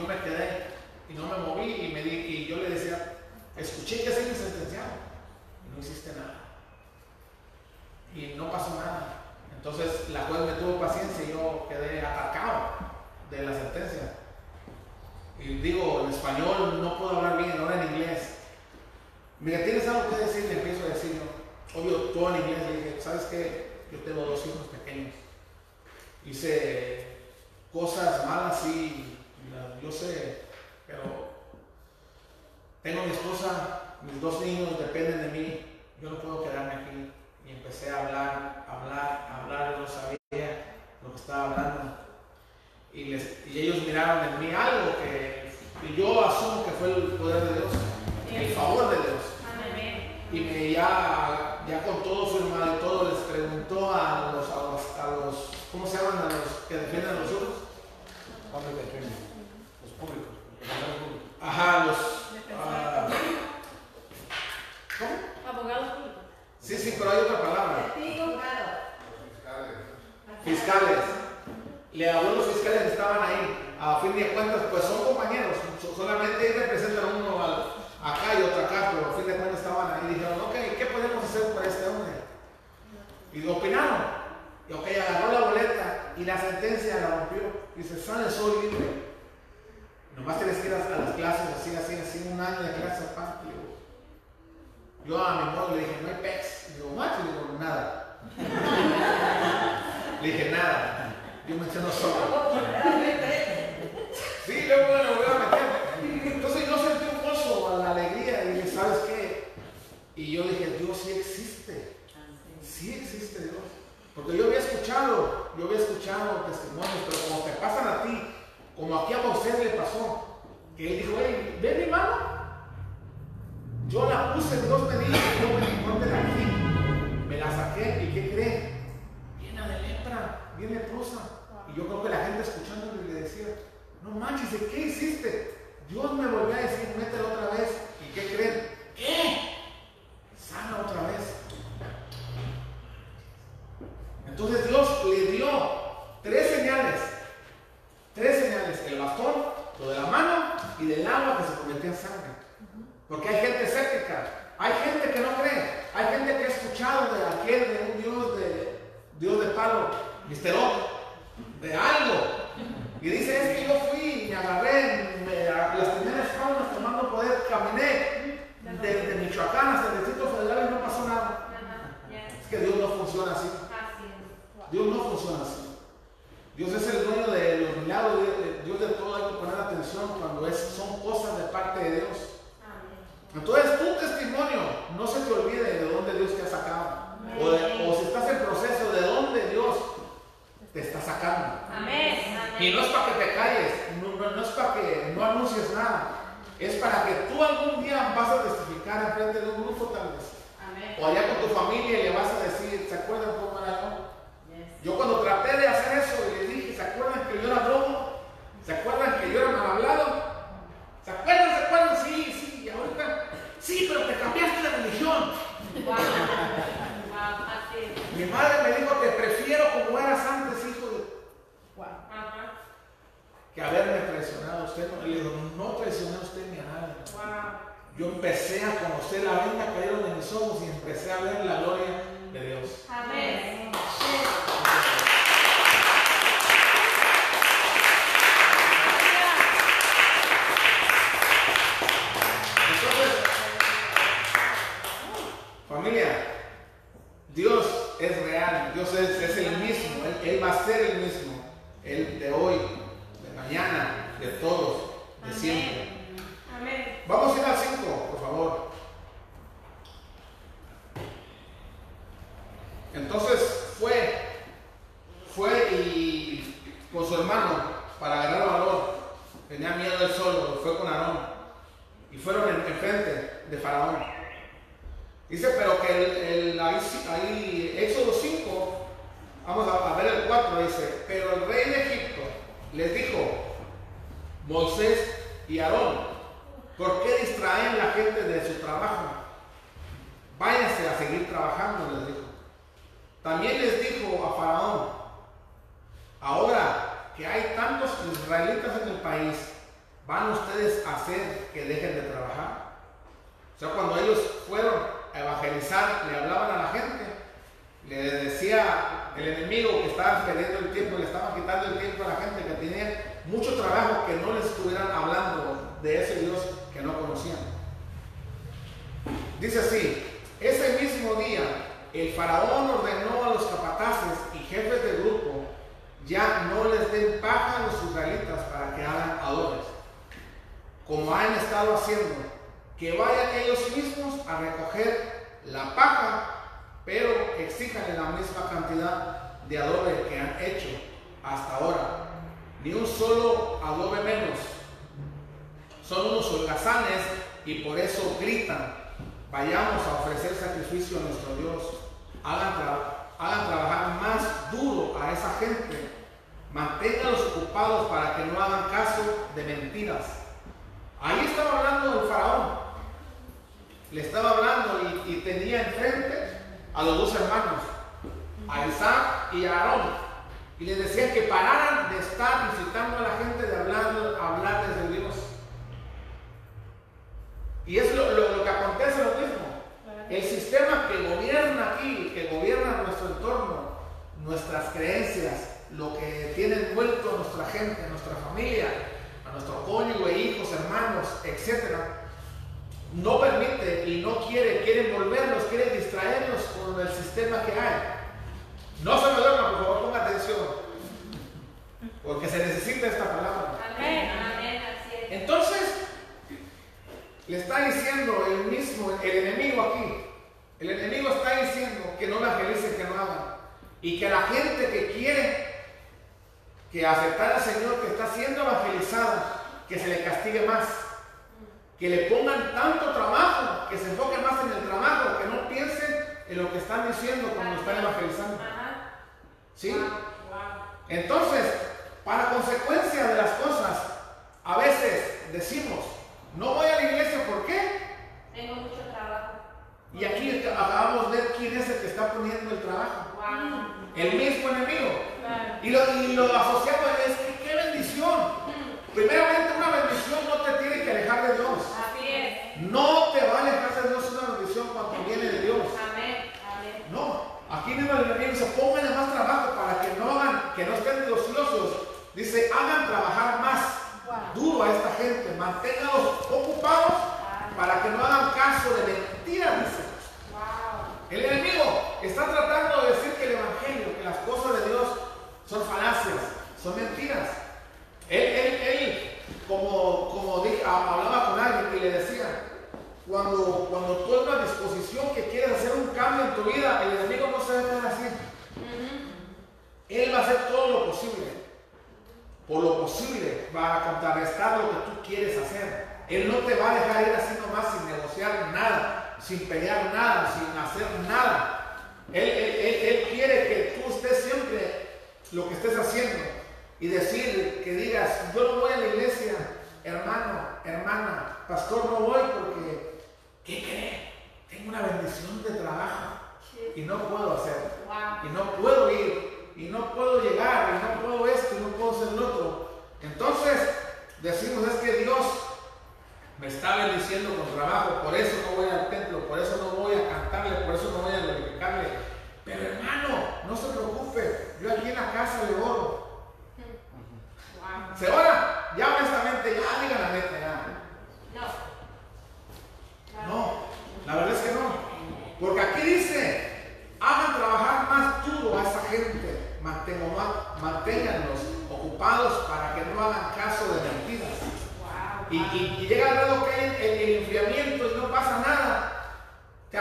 yo me quedé y no me moví y, me di, y yo le decía, escuché que se me sentenciaron y no hiciste nada. Y no pasó nada. Entonces la juez me tuvo paciencia y yo quedé atacado de la sentencia. Y digo, en español no puedo hablar bien, ahora en inglés. Mira, ¿tienes algo que decir? Le empiezo a decir, ¿no? obvio, todo en inglés. Le dije, ¿sabes qué? Yo tengo dos hijos pequeños. Hice cosas malas y yo sé, pero tengo mi esposa, mis dos niños dependen de mí. Yo no puedo quedarme aquí. Y empecé a hablar, hablar, hablar. Yo no sabía lo que estaba hablando. Y, les, y ellos miraron en mí algo que y yo asumo que fue el poder de Dios, el favor de Dios. Y me ya, ya con todo su hermano y todo les preguntó a los, a los, a los, ¿cómo se llaman? A los que defienden a los otros. Los públicos. Ajá, los. ah, ¿Cómo? Abogados públicos. Sí, sí, pero hay otra palabra. Fiscales. Le habló a los fiscales que estaban ahí. A fin de cuentas, pues son compañeros. so- Solamente representan uno al- acá y otro acá, pero a fin de cuentas estaban ahí y dijeron, ok, ¿qué podemos hacer para este hombre? Y lo opinaron. Y ok, agarró la boleta y la sentencia la rompió. Dice, sale, soy libre. Nomás tienes que ir a a las clases así, así, así, un año de clases aparte. Yo a mi modo le dije, no hay pex. Digo, macho, le digo, nada. le dije, nada. Yo me eché no solo. Sí, luego lo voy a meter. Entonces yo sentí un gozo, la alegría, y dije, ¿sabes qué? Y yo dije, Dios sí existe. Sí existe Dios. Porque yo había escuchado, yo había escuchado testimonios, pero como te pasan a ti, como aquí a Moisés le pasó, que él dijo, hey, ¿ven mi mano? Yo la puse, Dios me dijo, yo me corté aquí, me la saqué, ¿y qué creen? Llena de lepra, bien leprosa. Y yo creo que la gente escuchándole le decía, no manches, ¿de qué hiciste? Dios me volvió a decir, métela otra vez. ¿Y qué creen? ¿Qué? Sana otra vez. Entonces Dios le dio tres señales. Tres señales. El bastón, lo de la mano y del agua que se convertía en sangre. Porque hay gente escéptica. Hay gente que no cree. Hay gente que ha escuchado de aquel, de un Dios de Dios de palo, misterón, de algo. Y dice, es que yo fui, me agarré, me las faunas tomando poder, caminé desde Michoacán hasta el Distrito Federal y no pasó nada. Es que Dios no funciona así. Dios no funciona así. Dios es el dueño de los milagros, de- Dios de todo, hay que poner atención cuando es, son cosas de parte de Dios. Entonces tu testimonio no se te olvide de dónde con el sistema que hay. No se me duerma, por favor, ponga atención. Porque se necesita esta palabra. Amén. Entonces, le está diciendo el mismo, el enemigo aquí. El enemigo está diciendo que no evangelicen, que no hagan. Y que la gente que quiere que aceptar al Señor, que está siendo evangelizada, que se le castigue más que le pongan tanto trabajo, que se enfoquen más en el trabajo, que no en lo que están diciendo cuando están evangelizando. ¿Sí? Entonces, para consecuencia de las cosas, a veces decimos, no voy a la iglesia, ¿por qué? Tengo mucho trabajo. Y aquí acabamos de ver quién es el que está poniendo el trabajo. El mismo enemigo. Y, lo, y lo asociado es que qué bendición. Primeramente, una bendición no te tiene que alejar de Dios. No te va a alejar de Dios una bendición cuando viene de Dios. No, aquí mismo el enemigo dice, pónganle más trabajo para que no hagan, que no estén de ociosos. Dice, hagan trabajar más duro a esta gente, manténganlos ocupados para que no hagan caso de mentiras, dice. El enemigo está tratando de decir que el Evangelio, que las cosas de Dios son falacias, son mentiras. Él, él, él como, como dije, hablaba con alguien y le decía, cuando, cuando tú en una disposición que quieres hacer un cambio en tu vida, el enemigo no se va a así. Él va a hacer todo lo posible, por lo posible, para contrarrestar lo que tú quieres hacer. Él no te va a dejar ir así nomás sin negociar nada, sin pelear nada, sin hacer nada. Él, él, él quiere que tú estés siempre lo que estés haciendo y decir que digas, yo no voy a la iglesia, hermano, hermana, pastor, no voy porque, ¿qué cree? Tengo una bendición de trabajo y no puedo hacer, y no puedo ir, y no puedo llegar, y no puedo esto, y no puedo hacer lo otro. Entonces, decimos, es que Dios me está bendiciendo con trabajo, por eso no voy al templo, por eso no voy a cantarle, por eso no voy a glorificarle. Pero hermano, no se preocupe, yo aquí en la casa le oro. ¿Se ora? Ya honestamente, ya digan la neta, ya. No. No, la verdad es que no. Porque aquí dice, hagan trabajar más duro a esa gente, manténganlos ocupados para que no hagan caso de mentiras. Y, y, llega el grado que hay el, el enfriamiento y no pasa nada. Te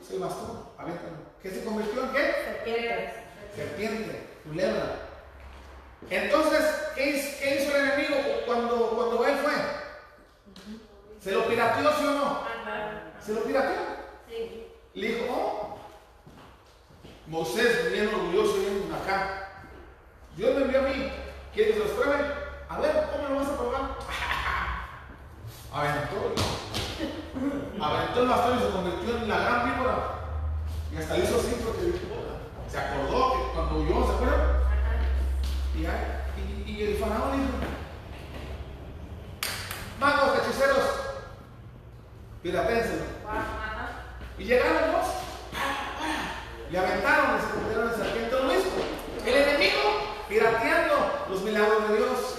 Dijo, se bastón, aviéntalo. ¿Qué se convirtió en qué? Serpiente. Serpiente, culebra. Entonces, ¿qué, ¿qué, hizo el enemigo cuando, cuando él fue? ¿Se lo pirateó, sí o no? ¿Se lo pirateó? Sí. Le dijo, oh, Moisés, bien orgulloso, bien acá. Dios me envió a mí. ¿Quieres que se los pruebe? A ver, ¿cómo lo vas a probar? Aventó. Aventó el bastón y se convirtió en la gran víbora. Y hasta hizo así porque se acordó que cuando huyó, ¿se acuerdan? Y, y, y el faraón dijo, magos, hechiceros, piraténselo. Y llegaron dos. Le aventaron y se convirtieron en serpiente lo mismo. El enemigo pirateando los milagros de Dios.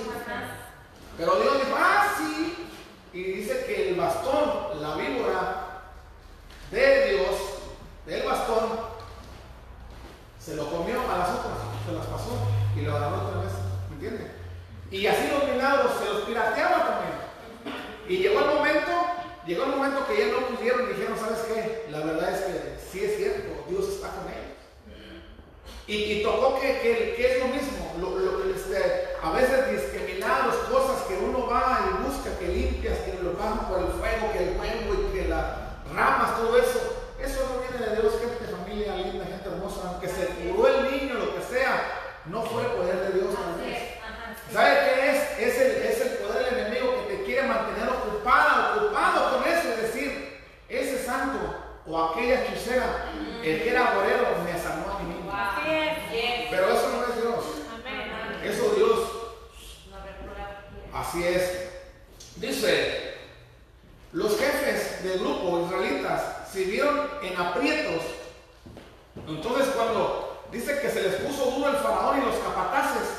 Pero Dios dijo, ah, sí. Y dice que el bastón, la víbora de Dios, del bastón, se lo comió a las otras, se las pasó y lo agarró otra vez. ¿Me? Y así los milagros se los pirateaba también. Y llegó el momento, llegó el momento que ya no pudieron y dijeron, ¿sabes qué? La verdad es que sí es cierto, Dios está con ellos. Y, y tocó que, que, es lo mismo. Lo, lo, este, a veces milagros, cosas que uno va y busca, que limpias, que lo van por el fuego, que el fuego y que las ramas, todo eso. Eso no viene de Dios, gente, familia linda, gente hermosa. Aunque se curó el niño, lo que sea, no fue el poder de Dios. ¿Sabe qué es? Es el, es el poder del enemigo que te quiere mantener ocupada, ocupado con eso. Es decir, ese santo o aquella hechicera, el que era agorero, me sanó a mí mismo. Pero eso no es Dios. Eso Dios. Así es. Dice, los jefes del grupo israelitas se vieron en aprietos. Entonces cuando dice que se les puso duro el faraón y los capataces,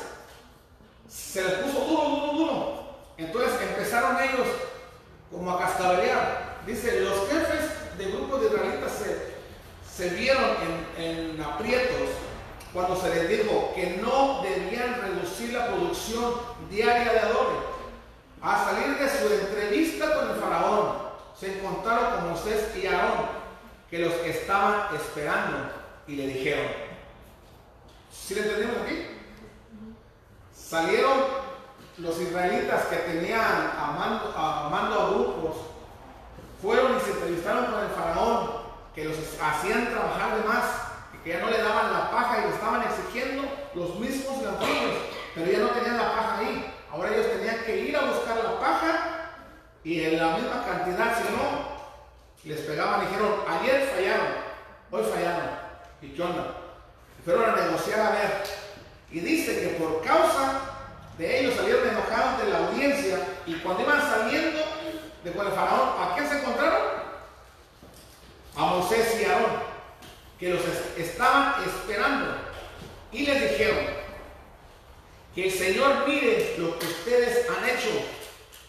se les puso duro, duro, duro. Entonces empezaron ellos como a cascabelear. Dice, los jefes del grupo de israelitas se, se vieron en, en aprietos cuando se les dijo que no debían reducir la producción diaria de adobe. A salir de su entrevista con el faraón, se encontraron con Moisés y Aarón, que los estaban esperando, y le dijeron, ¿sí le entendemos aquí? Salieron los israelitas que tenían amando, amando a grupos, fueron y se entrevistaron con el faraón, que los hacían trabajar de más, que ya no le daban la paja y le estaban exigiendo los mismos ladrillos, pero ya no tenían la paja ahí. Ahora ellos tenían que ir a buscar la paja y en la misma cantidad, si no, les pegaban y dijeron, ayer fallaron, hoy fallaron. ¿Y qué onda? Fueron a negociar a ver. Y dice que por causa de ellos salieron enojados de la audiencia y cuando iban saliendo de con faraón, ¿a quién se encontraron? A Moisés y Aarón, que los estaban esperando. Y les dijeron, que el Señor mire lo que ustedes han hecho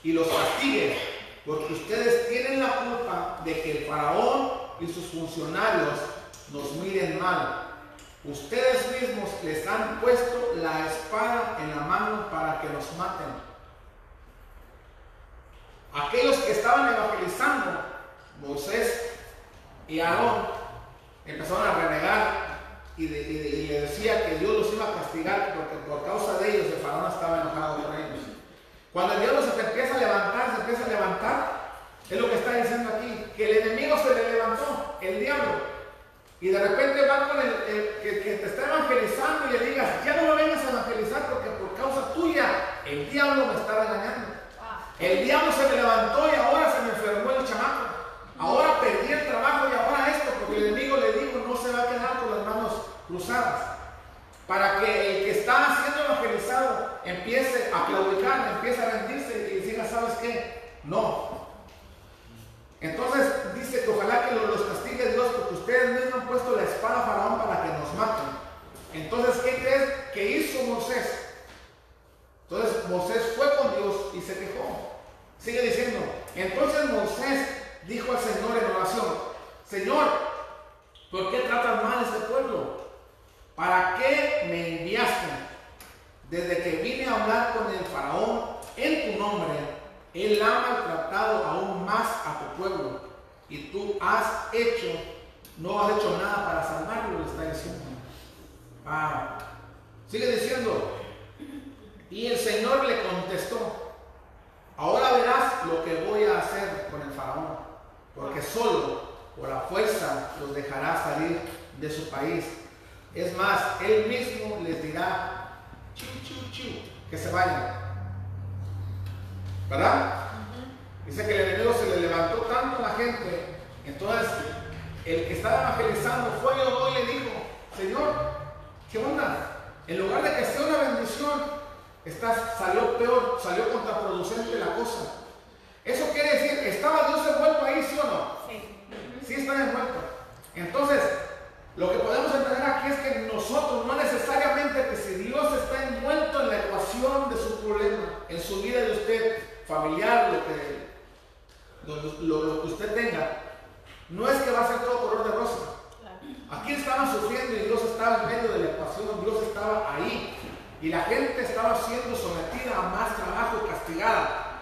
y los castigue, porque ustedes tienen la culpa de que el faraón y sus funcionarios nos miren mal. Ustedes mismos les han puesto la espada en la mano para que nos maten. Aquellos que estaban evangelizando, Moisés y Aarón, empezaron a renegar y, le decía que Dios los iba a castigar porque por causa de ellos el faraón estaba enojado con ellos. Cuando el diablo se empieza a levantar, se empieza a levantar, es lo que está diciendo aquí, que el enemigo se le levantó, el diablo. Y de repente va con el, que, que, te está evangelizando y le digas, ya no lo vengas a evangelizar porque por causa tuya el diablo me está regañando. El diablo se me levantó y ahora se me enfermó el chamaco. Ahora perdí el trabajo y ahora esto, porque el enemigo le digo, no se va a quedar con las manos cruzadas. Para que el que está siendo evangelizado empiece a claudicar, empiece a rendirse y diga, ¿sabes qué? No. Entonces dice que ojalá que los castigue Dios porque ustedes mismos han puesto la espada a Faraón para que nos maten. Entonces, ¿qué crees que hizo Moisés? Entonces Moisés fue con Dios y se quejó. Sigue diciendo, entonces Moisés dijo al Señor en oración, Señor, ¿por qué tratas mal a este pueblo? ¿Para qué me enviaste? Desde que vine a hablar con el faraón en tu nombre, él ha maltratado aún más a tu pueblo. Y tú has hecho, no has hecho nada para salvarlo, le está diciendo. Ah, sigue diciendo. Y el Señor le contestó, ahora verás lo que voy a hacer con el faraón, porque solo por la fuerza los dejará salir de su país es más, él mismo les dirá, chu, chu, chu, que se vayan. ¿Verdad? Dice que el enemigo se le levantó tanto a la gente. Entonces, el que estaba evangelizando fue y le dijo, Señor, ¿qué onda? En lugar de que sea una bendición, está, salió peor, salió contraproducente la cosa. Eso quiere decir, ¿estaba Dios envuelto ahí, sí o no? Sí. Sí está envuelto. Entonces, lo que podemos entender aquí es que nosotros, no necesariamente que si Dios está envuelto en la ecuación de su problema, en su vida de usted, familiar, lo que, lo, que usted tenga, no es que va a ser todo color de rosa. Aquí estaban sufriendo y Dios estaba en medio de la ecuación, Dios estaba ahí. Y la gente estaba siendo sometida a más trabajo y castigada.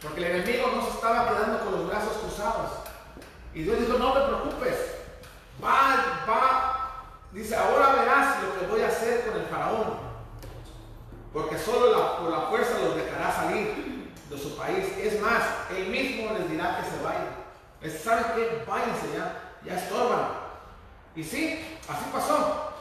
Porque el enemigo no se estaba quedando con los brazos cruzados. Y Dios dijo, no te preocupes, Va, va, dice, ahora verás lo que voy a hacer con el faraón. Porque solo por la fuerza los dejará salir de su país. Es más, él mismo les dirá que se vayan. Les ¿saben qué? Váyanse ya, ya estorban. Y sí, así pasó.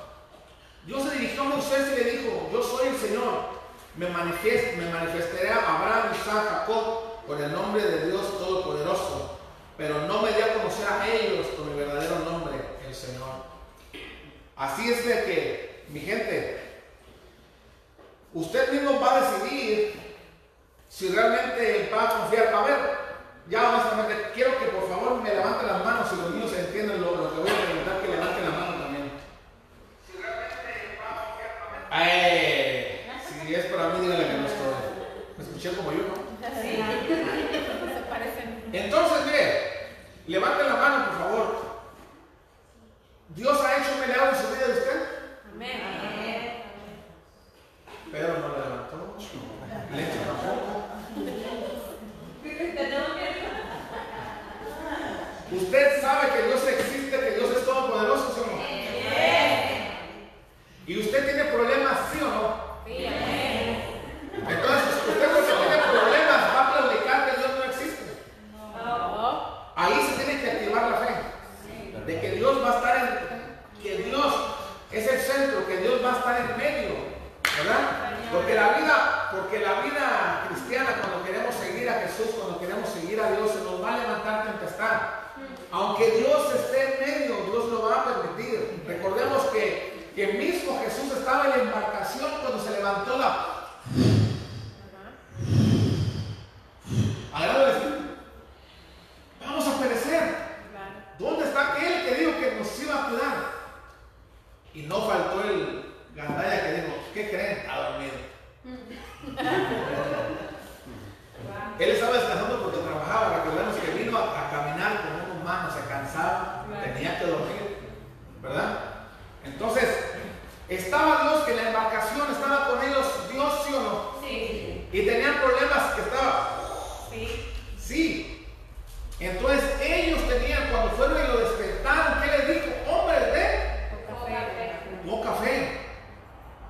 Dios se dirigió a Moisés y le dijo, yo soy el Señor. Me, me manifestaré a Abraham, Isaac, Jacob por el nombre de Dios Todopoderoso pero no me dio a conocer a ellos con mi verdadero nombre, el Señor. Así es de que, mi gente, usted mismo va a decidir si realmente va a confiar. A ver, ya honestamente, quiero que por favor me levanten las manos si los niños entienden lo, que voy a preguntar, que levanten la mano también. Si realmente va a confiar. A ver. Eh, si es para mí, dígale que no estoy. Me escuché como yo, ¿no? Sí. Entonces, mire, Levanten la mano, por favor. Dios ha hecho un milagro en su vida de usted. Amén. Pedro no levantó, Leche tampoco. Usted sabe que Dios existe, que Dios es todopoderoso, ¿sí o no? Y usted tiene problemas, ¿sí o no? Sí. Va a estar en medio, ¿verdad? Porque la vida, porque la vida cristiana, cuando queremos seguir a Jesús, cuando queremos seguir a Dios, se nos va a levantar tempestad. Aunque Dios esté en medio, Dios lo va a permitir. Recordemos que, que mismo Jesús estaba en la embarcación cuando se levantó la... Vamos a perecer. ¿Dónde está aquel que dijo que nos iba a cuidar? Y no faltó el gandaya que dijo, ¿qué creen? A dormir. Él estaba descansando porque trabajaba. Recordemos que vino a, a caminar con un humano, se cansaba, tenía que dormir, ¿verdad? Entonces, estaba Dios que en la embarcación estaba con ellos, Dios sí o no. Sí. Y tenían problemas que estaba, Sí. sí. Entonces ellos tenían, cuando fueron y lo despertaron, ¿qué les dijo? Hombre, ve, poca fe, poca fe,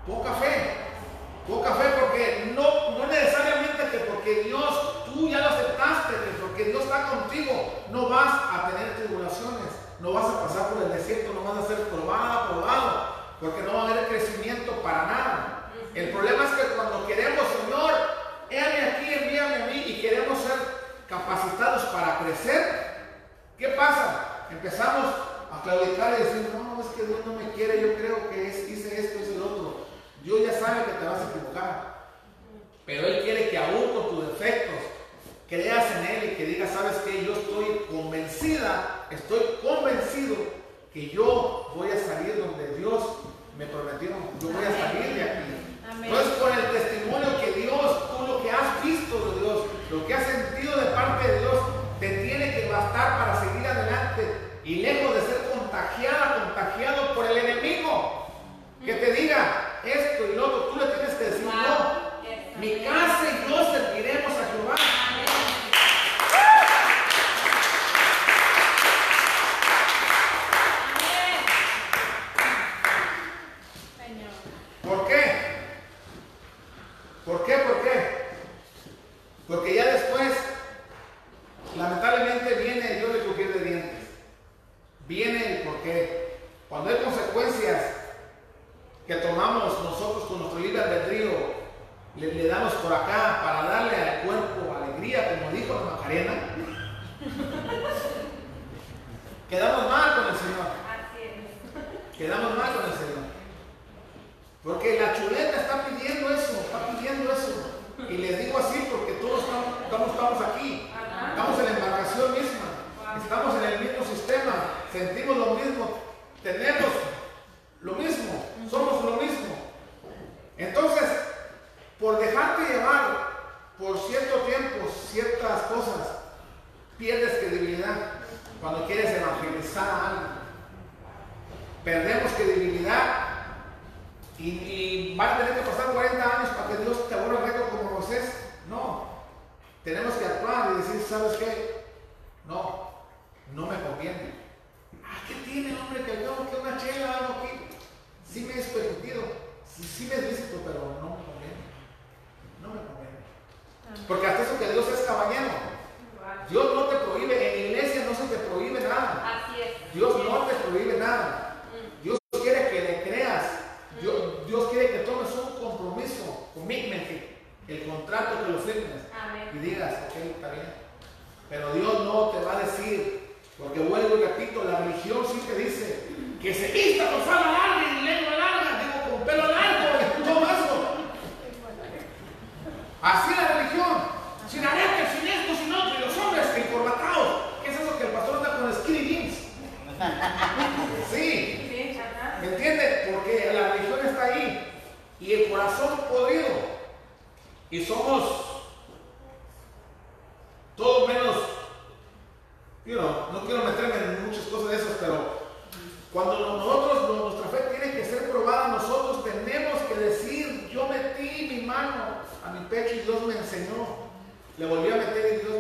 poca fe, porque no, no necesariamente que porque Dios, tú ya lo aceptaste, que porque Dios está contigo, no vas a tener tribulaciones, no vas a pasar por el desierto, no vas a ser probado, probado, porque no va a haber crecimiento para nada. El problema es que cuando queremos, Señor, héame aquí, envíame a mí y queremos ser capacitados para crecer, ¿qué pasa? Empezamos a claudicar y decir, no, es que Dios no me quiere, yo creo que es, hice esto, hice lo otro. Dios ya sabe que te vas a equivocar, pero Él quiere que aún con tus defectos creas en Él y que digas, sabes que yo estoy convencida, estoy convencido que yo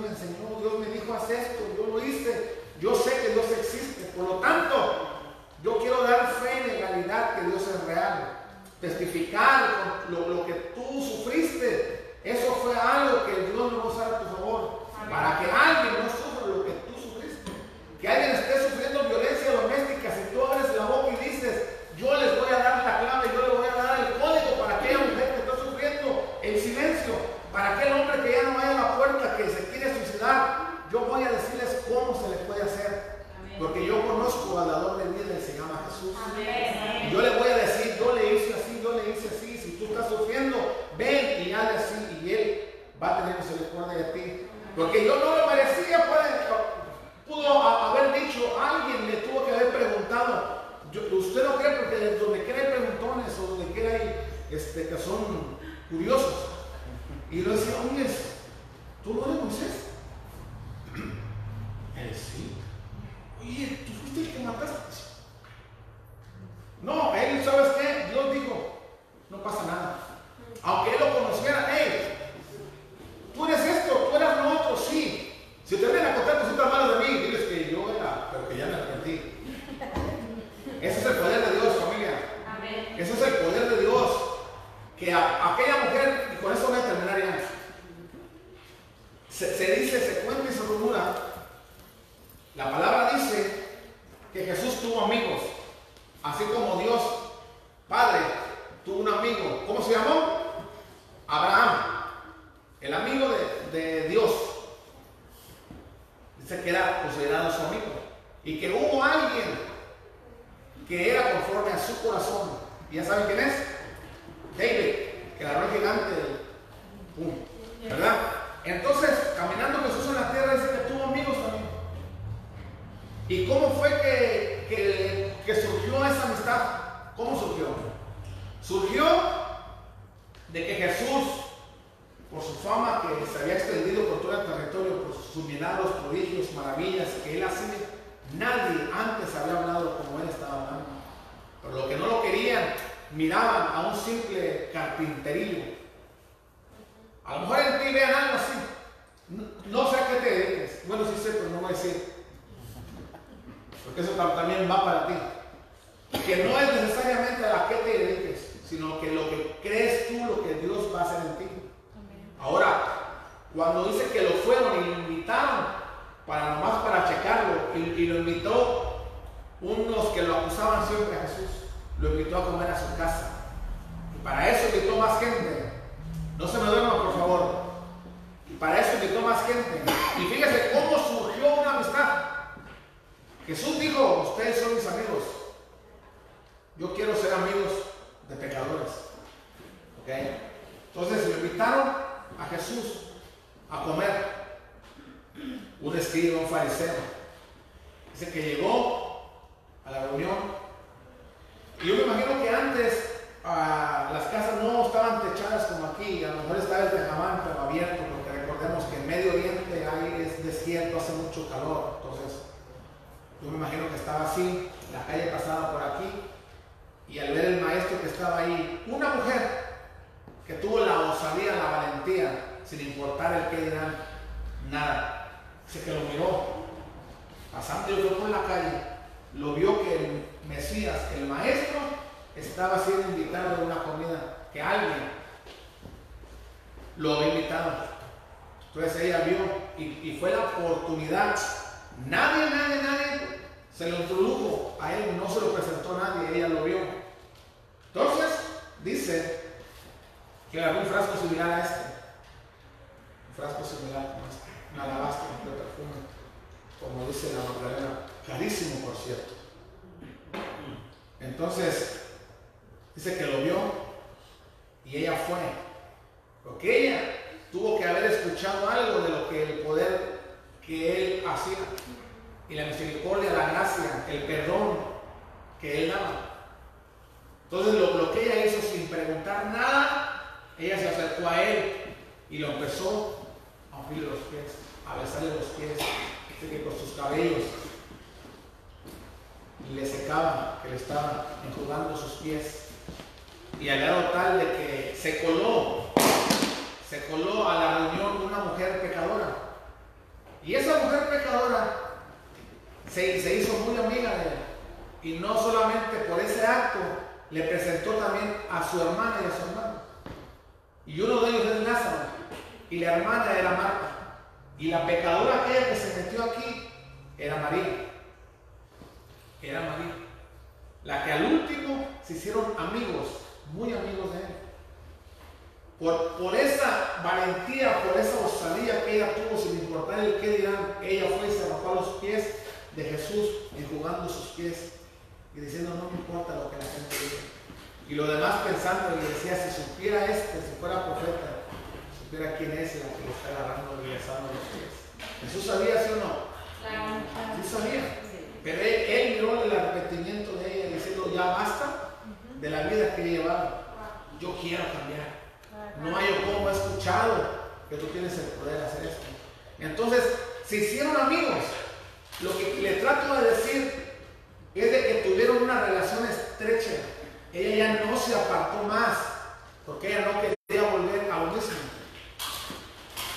Dios me enseñó, Dios me dijo, haz esto, yo lo hice, yo sé que Dios existe. Por lo tanto, yo quiero dar fe en legalidad que Dios es real. Testificar lo, que tú sufriste. Eso fue algo que Dios no va a usar a tu favor. Para que alguien no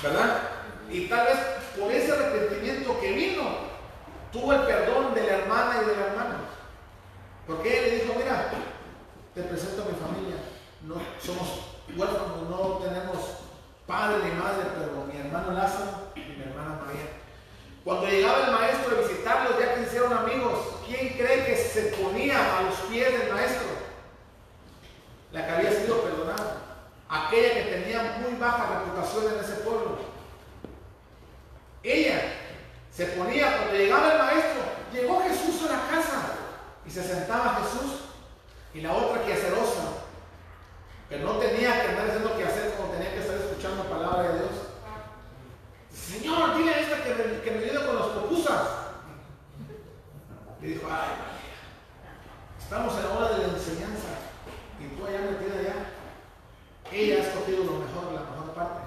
¿Verdad? Y tal vez por ese arrepentimiento que vino, tuvo el perdón de la hermana y del hermano. Porque ella le dijo, mira, te presento a mi familia. No somos huérfanos, no tenemos padre ni madre, pero mi hermano Lázaro y mi hermana María. Cuando llegaba el maestro a visitarlos, ya que hicieron amigos, ¿quién cree que se ponía a los pies del maestro? La que había sido perdonada. Aquella que tenía muy baja reputación en ese pueblo. Ella se ponía, cuando llegaba el maestro, llegó Jesús a la casa y se sentaba Jesús y la otra que acerosa, que no tenía que andar haciendo que hacer como tenía que estar escuchando la palabra de Dios. Señor, dile a esta que me, que con los popusas. Le dijo, ay María, estamos en la hora de la enseñanza y tú allá metida allá. Ella ha escogido lo mejor, la mejor parte.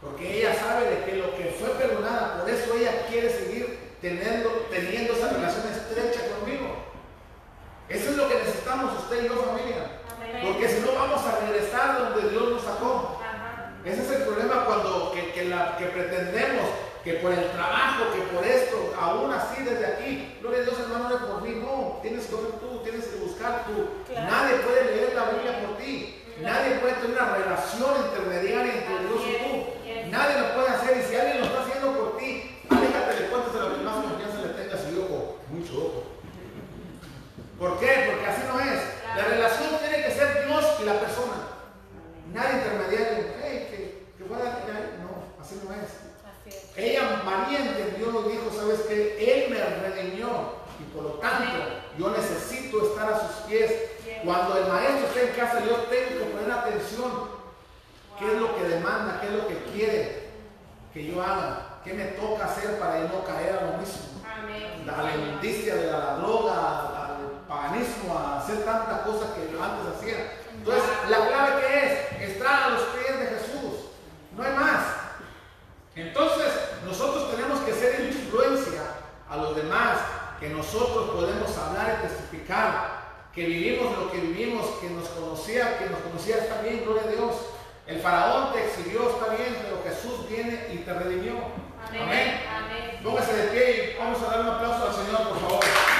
Porque ella sabe de que lo que fue perdonada, por eso ella quiere seguir teniendo, teniendo esa relación estrecha conmigo. Eso es lo que necesitamos usted y yo, familia. Porque si no vamos a regresar donde Dios nos sacó. Ese es el problema cuando que, que, la, que pretendemos que por el trabajo, que por esto, aún así desde aquí, gloria a Dios hermano, no por mí, no, tienes que ver tú, tienes que buscar tú. Nadie puede leer la Biblia por ti. Nadie puede tener una relación intermediaria entre Dios y tú. Nadie lo puede hacer y si alguien lo está haciendo por ti, aléjate de cuentas de lo que más confianza le tengas y ojo, mucho ojo. ¿Por qué? Porque así no es. La relación tiene que ser Dios y la persona. Nadie intermediario. Hey, que, que fuera, no, así no es. Ella, María, entendió y dijo, ¿sabes qué? Él me redimió y por lo tanto yo necesito estar a sus pies. Cuando el maestro está en casa, yo tengo que poner atención. ¿Qué es lo que demanda? ¿Qué es lo que quiere que yo haga? ¿Qué me toca hacer para no caer a lo mismo? La alimenticia de la droga, paganismo, a hacer tantas cosas que yo antes hacía. Entonces, la clave que es estar a los pies de Jesús. No hay más. Entonces, nosotros tenemos que ser influencia a los demás, que nosotros podemos hablar y testificar, que vivimos lo que vivimos, que nos conocía, que nos conocía, está bien, gloria a Dios. El faraón te exhibió, está bien, pero Jesús viene y te redimió. Amén. Amén. Póngase de pie y vamos a dar un aplauso al Señor, por favor.